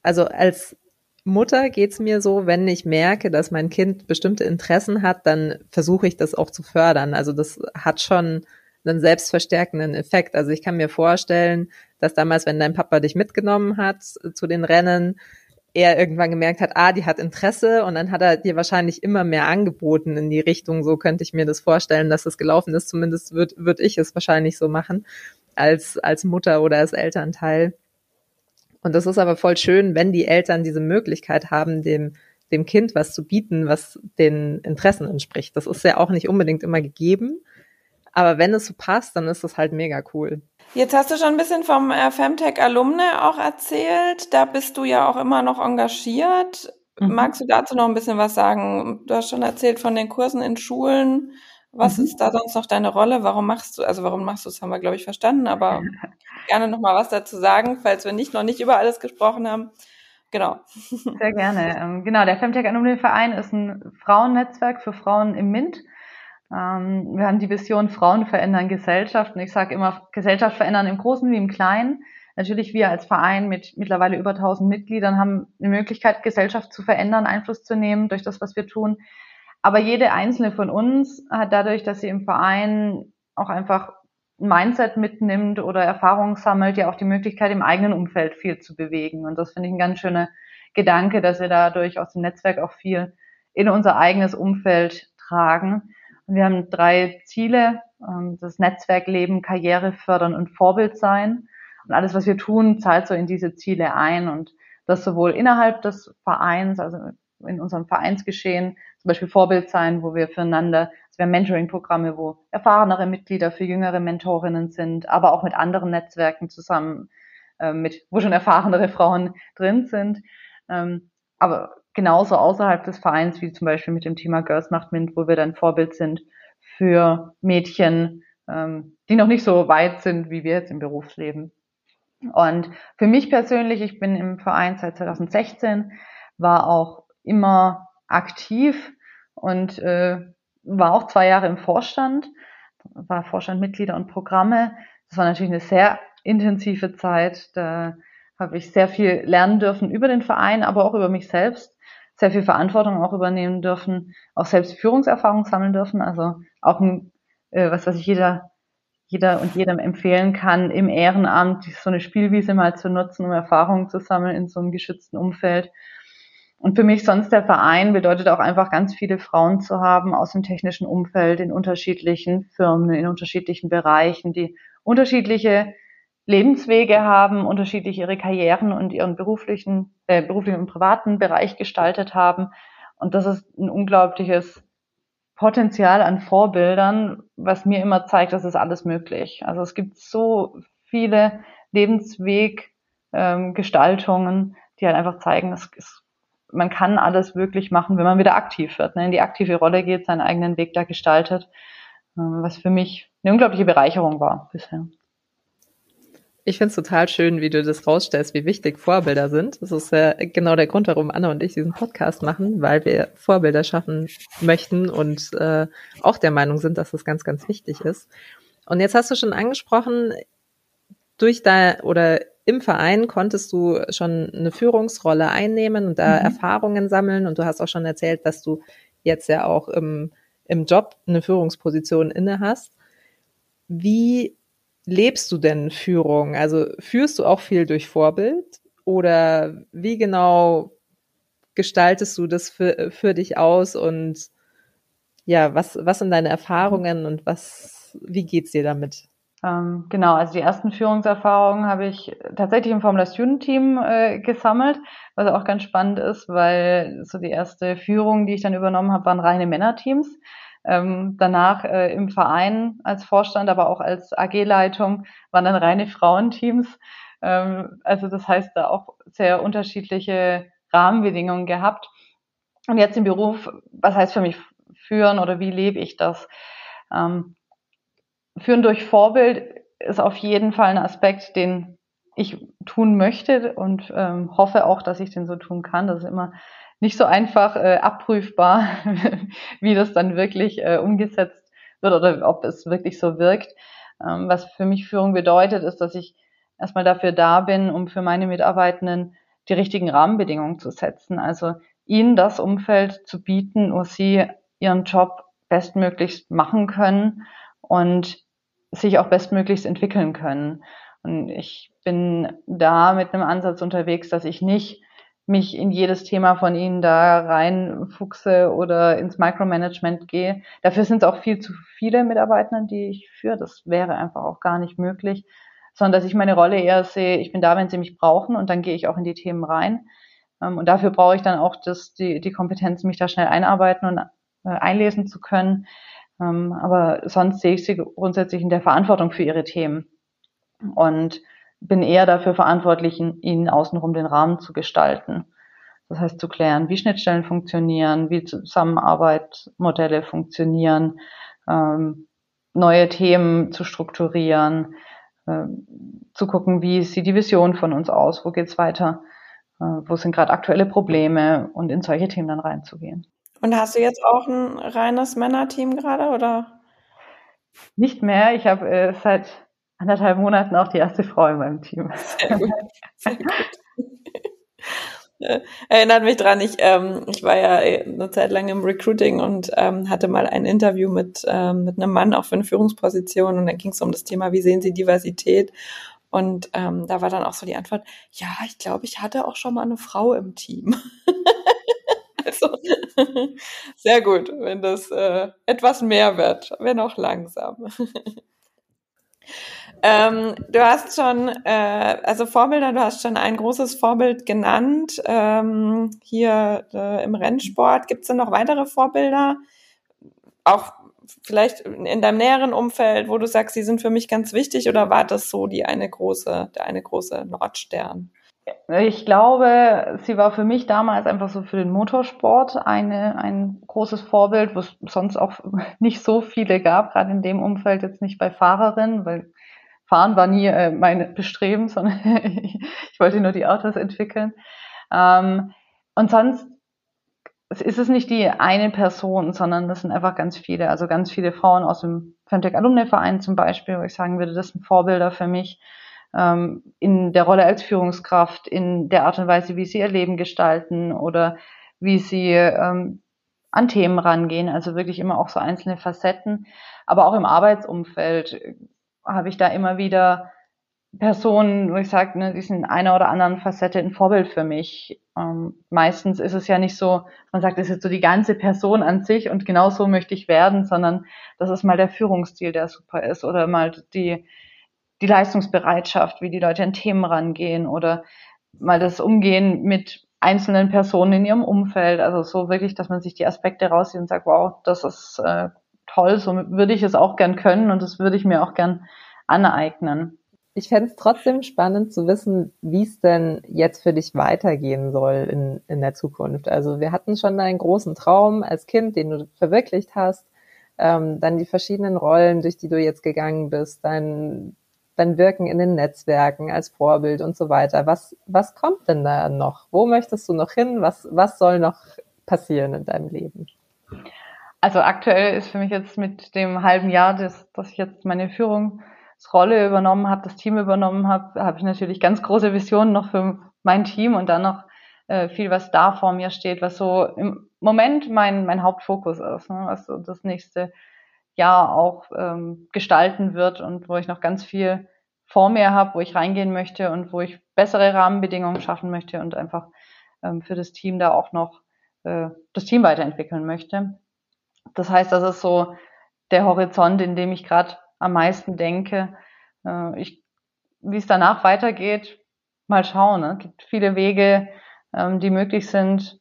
also als Mutter geht's mir so, wenn ich merke, dass mein Kind bestimmte Interessen hat, dann versuche ich das auch zu fördern. Also das hat schon einen selbstverstärkenden Effekt. Also ich kann mir vorstellen, dass damals, wenn dein Papa dich mitgenommen hat zu den Rennen, er irgendwann gemerkt hat, ah, die hat Interesse und dann hat er dir wahrscheinlich immer mehr angeboten in die Richtung. So könnte ich mir das vorstellen, dass es gelaufen ist. Zumindest würde würd ich es wahrscheinlich so machen als, als Mutter oder als Elternteil. Und das ist aber voll schön, wenn die Eltern diese Möglichkeit haben, dem, dem Kind was zu bieten, was den Interessen entspricht. Das ist ja auch nicht unbedingt immer gegeben. Aber wenn es so passt, dann ist das halt mega cool. Jetzt hast du schon ein bisschen vom äh, Femtech Alumne auch erzählt. Da bist du ja auch immer noch engagiert. Mhm. Magst du dazu noch ein bisschen was sagen? Du hast schon erzählt von den Kursen in Schulen. Was mhm. ist da sonst noch deine Rolle? Warum machst du, also warum machst du es, haben wir, glaube ich, verstanden, aber gerne noch mal was dazu sagen, falls wir nicht noch nicht über alles gesprochen haben. Genau. [LAUGHS] Sehr gerne. Ähm, genau, der Femtech Alumni Verein ist ein Frauennetzwerk für Frauen im MINT. Ähm, wir haben die Vision Frauen verändern Gesellschaft und ich sage immer Gesellschaft verändern im Großen wie im Kleinen. Natürlich wir als Verein mit mittlerweile über 1000 Mitgliedern haben eine Möglichkeit, Gesellschaft zu verändern, Einfluss zu nehmen durch das, was wir tun. Aber jede einzelne von uns hat dadurch, dass sie im Verein auch einfach ein Mindset mitnimmt oder Erfahrungen sammelt, ja auch die Möglichkeit, im eigenen Umfeld viel zu bewegen. Und das finde ich ein ganz schöner Gedanke, dass wir dadurch aus dem Netzwerk auch viel in unser eigenes Umfeld tragen. Und wir haben drei Ziele, ähm, das Netzwerk leben, Karriere fördern und Vorbild sein. Und alles, was wir tun, zahlt so in diese Ziele ein und das sowohl innerhalb des Vereins, also in unserem Vereinsgeschehen, zum Beispiel Vorbild sein, wo wir füreinander, es wären Mentoring-Programme, wo erfahrenere Mitglieder für jüngere Mentorinnen sind, aber auch mit anderen Netzwerken zusammen, äh, mit, wo schon erfahrenere Frauen drin sind. Ähm, aber genauso außerhalb des Vereins, wie zum Beispiel mit dem Thema Girls Macht Mint, wo wir dann Vorbild sind für Mädchen, ähm, die noch nicht so weit sind wie wir jetzt im Berufsleben. Und für mich persönlich, ich bin im Verein seit 2016, war auch immer aktiv und äh, war auch zwei Jahre im Vorstand, war Vorstandmitglieder und Programme. Das war natürlich eine sehr intensive Zeit. Da habe ich sehr viel lernen dürfen über den Verein, aber auch über mich selbst. Sehr viel Verantwortung auch übernehmen dürfen, auch selbst Führungserfahrung sammeln dürfen. Also auch ein, äh, was, was ich jeder, jeder und jedem empfehlen kann, im Ehrenamt so eine Spielwiese mal zu nutzen, um Erfahrungen zu sammeln in so einem geschützten Umfeld. Und für mich sonst der Verein bedeutet auch einfach ganz viele Frauen zu haben aus dem technischen Umfeld in unterschiedlichen Firmen, in unterschiedlichen Bereichen, die unterschiedliche Lebenswege haben, unterschiedlich ihre Karrieren und ihren beruflichen, äh, beruflichen und privaten Bereich gestaltet haben. Und das ist ein unglaubliches Potenzial an Vorbildern, was mir immer zeigt, dass es alles möglich. Also es gibt so viele Lebensweggestaltungen, ähm, die halt einfach zeigen, es, es, man kann alles wirklich machen, wenn man wieder aktiv wird, ne, in die aktive Rolle geht, seinen eigenen Weg da gestaltet, ähm, was für mich eine unglaubliche Bereicherung war bisher. Ich finde es total schön, wie du das rausstellst, wie wichtig Vorbilder sind. Das ist ja genau der Grund, warum Anna und ich diesen Podcast machen, weil wir Vorbilder schaffen möchten und äh, auch der Meinung sind, dass das ganz, ganz wichtig ist. Und jetzt hast du schon angesprochen, durch da oder im Verein konntest du schon eine Führungsrolle einnehmen und da mhm. Erfahrungen sammeln. Und du hast auch schon erzählt, dass du jetzt ja auch im, im Job eine Führungsposition inne hast. Wie lebst du denn Führung? Also führst du auch viel durch Vorbild oder wie genau gestaltest du das für, für dich aus und ja, was, was sind deine Erfahrungen und was, wie geht's dir damit? Ähm, genau, also die ersten Führungserfahrungen habe ich tatsächlich im Formula Student Team äh, gesammelt, was auch ganz spannend ist, weil so die erste Führung, die ich dann übernommen habe, waren reine Männerteams. Ähm, danach äh, im Verein als Vorstand, aber auch als AG-Leitung waren dann reine Frauenteams. Ähm, also das heißt, da auch sehr unterschiedliche Rahmenbedingungen gehabt. Und jetzt im Beruf, was heißt für mich führen oder wie lebe ich das? Ähm, führen durch Vorbild ist auf jeden Fall ein Aspekt, den ich tun möchte und ähm, hoffe auch, dass ich den so tun kann. Das ist immer nicht so einfach äh, abprüfbar, [LAUGHS] wie das dann wirklich äh, umgesetzt wird oder ob es wirklich so wirkt. Ähm, was für mich Führung bedeutet, ist, dass ich erstmal dafür da bin, um für meine Mitarbeitenden die richtigen Rahmenbedingungen zu setzen. Also ihnen das Umfeld zu bieten, wo sie ihren Job bestmöglichst machen können und sich auch bestmöglichst entwickeln können. Und ich bin da mit einem Ansatz unterwegs, dass ich nicht mich in jedes Thema von ihnen da reinfuchse oder ins Micromanagement gehe. Dafür sind es auch viel zu viele Mitarbeiter, die ich führe. Das wäre einfach auch gar nicht möglich, sondern dass ich meine Rolle eher sehe, ich bin da, wenn sie mich brauchen und dann gehe ich auch in die Themen rein. Ähm, und dafür brauche ich dann auch das, die, die Kompetenz, mich da schnell einarbeiten und äh, einlesen zu können. Ähm, aber sonst sehe ich sie grundsätzlich in der Verantwortung für ihre Themen. Und bin eher dafür verantwortlich, ihnen außenrum den Rahmen zu gestalten. Das heißt zu klären, wie Schnittstellen funktionieren, wie Zusammenarbeitsmodelle funktionieren, ähm, neue Themen zu strukturieren, äh, zu gucken, wie sieht die Vision von uns aus, wo geht's weiter, äh, wo sind gerade aktuelle Probleme und in solche Themen dann reinzugehen. Und hast du jetzt auch ein reines Männerteam gerade oder? Nicht mehr. Ich habe äh, seit anderthalb Monaten auch die erste Frau in meinem Team. Sehr gut. Sehr gut. [LAUGHS] Erinnert mich dran, ich, ähm, ich war ja eine Zeit lang im Recruiting und ähm, hatte mal ein Interview mit, ähm, mit einem Mann auch für eine Führungsposition und dann ging es um das Thema, wie sehen Sie Diversität? Und ähm, da war dann auch so die Antwort, ja, ich glaube, ich hatte auch schon mal eine Frau im Team. [LAUGHS] [LAUGHS] sehr gut, wenn das äh, etwas mehr wird, wenn auch langsam. [LAUGHS] Ähm, du hast schon, äh, also Vorbilder, du hast schon ein großes Vorbild genannt, ähm, hier äh, im Rennsport. Gibt es denn noch weitere Vorbilder? Auch vielleicht in deinem näheren Umfeld, wo du sagst, die sind für mich ganz wichtig, oder war das so die eine große, der eine große Nordstern? Ich glaube, sie war für mich damals einfach so für den Motorsport eine, ein großes Vorbild, wo es sonst auch [LAUGHS] nicht so viele gab, gerade in dem Umfeld jetzt nicht bei Fahrerinnen, weil Fahren war nie äh, mein Bestreben, [LAUGHS] sondern ich wollte nur die Autos entwickeln. Ähm, und sonst ist es nicht die eine Person, sondern das sind einfach ganz viele, also ganz viele Frauen aus dem Femtech Alumni Verein zum Beispiel, wo ich sagen würde, das sind Vorbilder für mich ähm, in der Rolle als Führungskraft, in der Art und Weise, wie sie ihr Leben gestalten oder wie sie ähm, an Themen rangehen, also wirklich immer auch so einzelne Facetten, aber auch im Arbeitsumfeld habe ich da immer wieder Personen, wo ich sage, ne, die sind in einer oder anderen Facette ein Vorbild für mich. Ähm, meistens ist es ja nicht so, man sagt, das ist so die ganze Person an sich und genau so möchte ich werden, sondern das ist mal der Führungsstil, der super ist oder mal die, die Leistungsbereitschaft, wie die Leute an Themen rangehen oder mal das Umgehen mit einzelnen Personen in ihrem Umfeld. Also so wirklich, dass man sich die Aspekte raussieht und sagt, wow, das ist äh, toll, so würde ich es auch gern können und das würde ich mir auch gern aneignen. Ich fände es trotzdem spannend zu wissen, wie es denn jetzt für dich weitergehen soll in, in der Zukunft. Also wir hatten schon einen großen Traum als Kind, den du verwirklicht hast, ähm, dann die verschiedenen Rollen, durch die du jetzt gegangen bist, dein, dein Wirken in den Netzwerken als Vorbild und so weiter. Was, was kommt denn da noch? Wo möchtest du noch hin? Was, was soll noch passieren in deinem Leben? Also aktuell ist für mich jetzt mit dem halben Jahr, dass, dass ich jetzt meine Führungsrolle übernommen habe, das Team übernommen habe, habe ich natürlich ganz große Visionen noch für mein Team und dann noch äh, viel, was da vor mir steht, was so im Moment mein, mein Hauptfokus ist, ne, was so das nächste Jahr auch ähm, gestalten wird und wo ich noch ganz viel vor mir habe, wo ich reingehen möchte und wo ich bessere Rahmenbedingungen schaffen möchte und einfach ähm, für das Team da auch noch äh, das Team weiterentwickeln möchte. Das heißt, das ist so der Horizont, in dem ich gerade am meisten denke. Äh, ich, wie es danach weitergeht, mal schauen. Ne? Es gibt viele Wege, ähm, die möglich sind.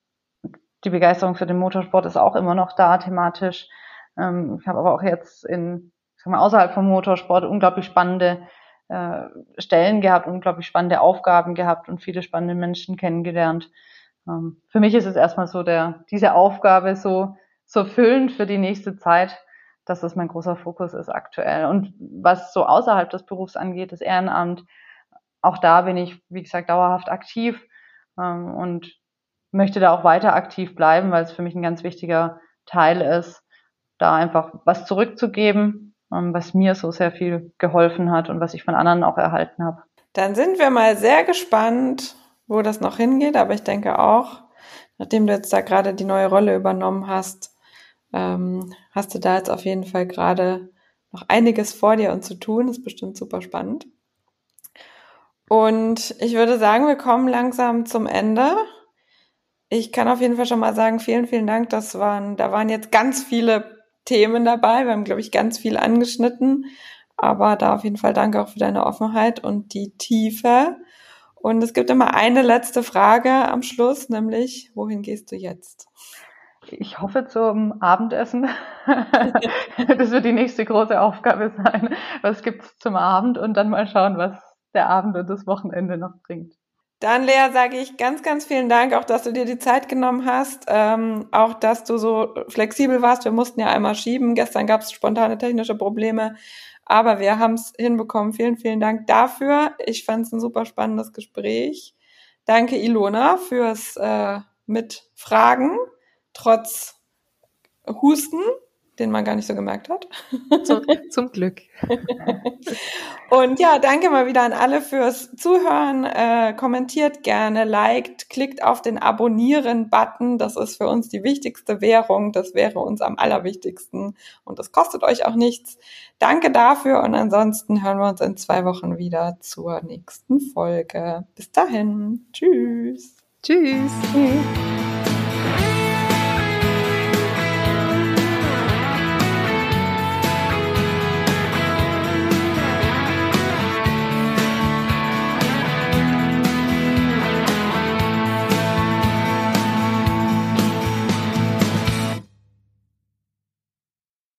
Die Begeisterung für den Motorsport ist auch immer noch da thematisch. Ähm, ich habe aber auch jetzt in, sag mal, außerhalb vom Motorsport unglaublich spannende äh, Stellen gehabt, unglaublich spannende Aufgaben gehabt und viele spannende Menschen kennengelernt. Ähm, für mich ist es erstmal so der, diese Aufgabe so so füllend für die nächste Zeit, dass das mein großer Fokus ist aktuell. Und was so außerhalb des Berufs angeht, das Ehrenamt, auch da bin ich, wie gesagt, dauerhaft aktiv ähm, und möchte da auch weiter aktiv bleiben, weil es für mich ein ganz wichtiger Teil ist, da einfach was zurückzugeben, ähm, was mir so sehr viel geholfen hat und was ich von anderen auch erhalten habe. Dann sind wir mal sehr gespannt, wo das noch hingeht, aber ich denke auch, nachdem du jetzt da gerade die neue Rolle übernommen hast, ähm, hast du da jetzt auf jeden Fall gerade noch einiges vor dir und zu tun. Das ist bestimmt super spannend. Und ich würde sagen, wir kommen langsam zum Ende. Ich kann auf jeden Fall schon mal sagen, vielen, vielen Dank. Das waren, da waren jetzt ganz viele Themen dabei. Wir haben, glaube ich, ganz viel angeschnitten. Aber da auf jeden Fall danke auch für deine Offenheit und die Tiefe. Und es gibt immer eine letzte Frage am Schluss, nämlich, wohin gehst du jetzt? ich hoffe zum Abendessen. [LAUGHS] das wird die nächste große Aufgabe sein. Was gibt's zum Abend und dann mal schauen, was der Abend und das Wochenende noch bringt. Dann, Lea, sage ich ganz, ganz vielen Dank, auch dass du dir die Zeit genommen hast, ähm, auch dass du so flexibel warst. Wir mussten ja einmal schieben. Gestern gab es spontane technische Probleme, aber wir haben es hinbekommen. Vielen, vielen Dank dafür. Ich fand es ein super spannendes Gespräch. Danke, Ilona, fürs äh, Mitfragen trotz Husten, den man gar nicht so gemerkt hat. Zum, [LAUGHS] zum Glück. Und ja, danke mal wieder an alle fürs Zuhören. Äh, kommentiert gerne, liked, klickt auf den Abonnieren-Button. Das ist für uns die wichtigste Währung. Das wäre uns am allerwichtigsten. Und das kostet euch auch nichts. Danke dafür. Und ansonsten hören wir uns in zwei Wochen wieder zur nächsten Folge. Bis dahin. Tschüss. Tschüss. Tschüss.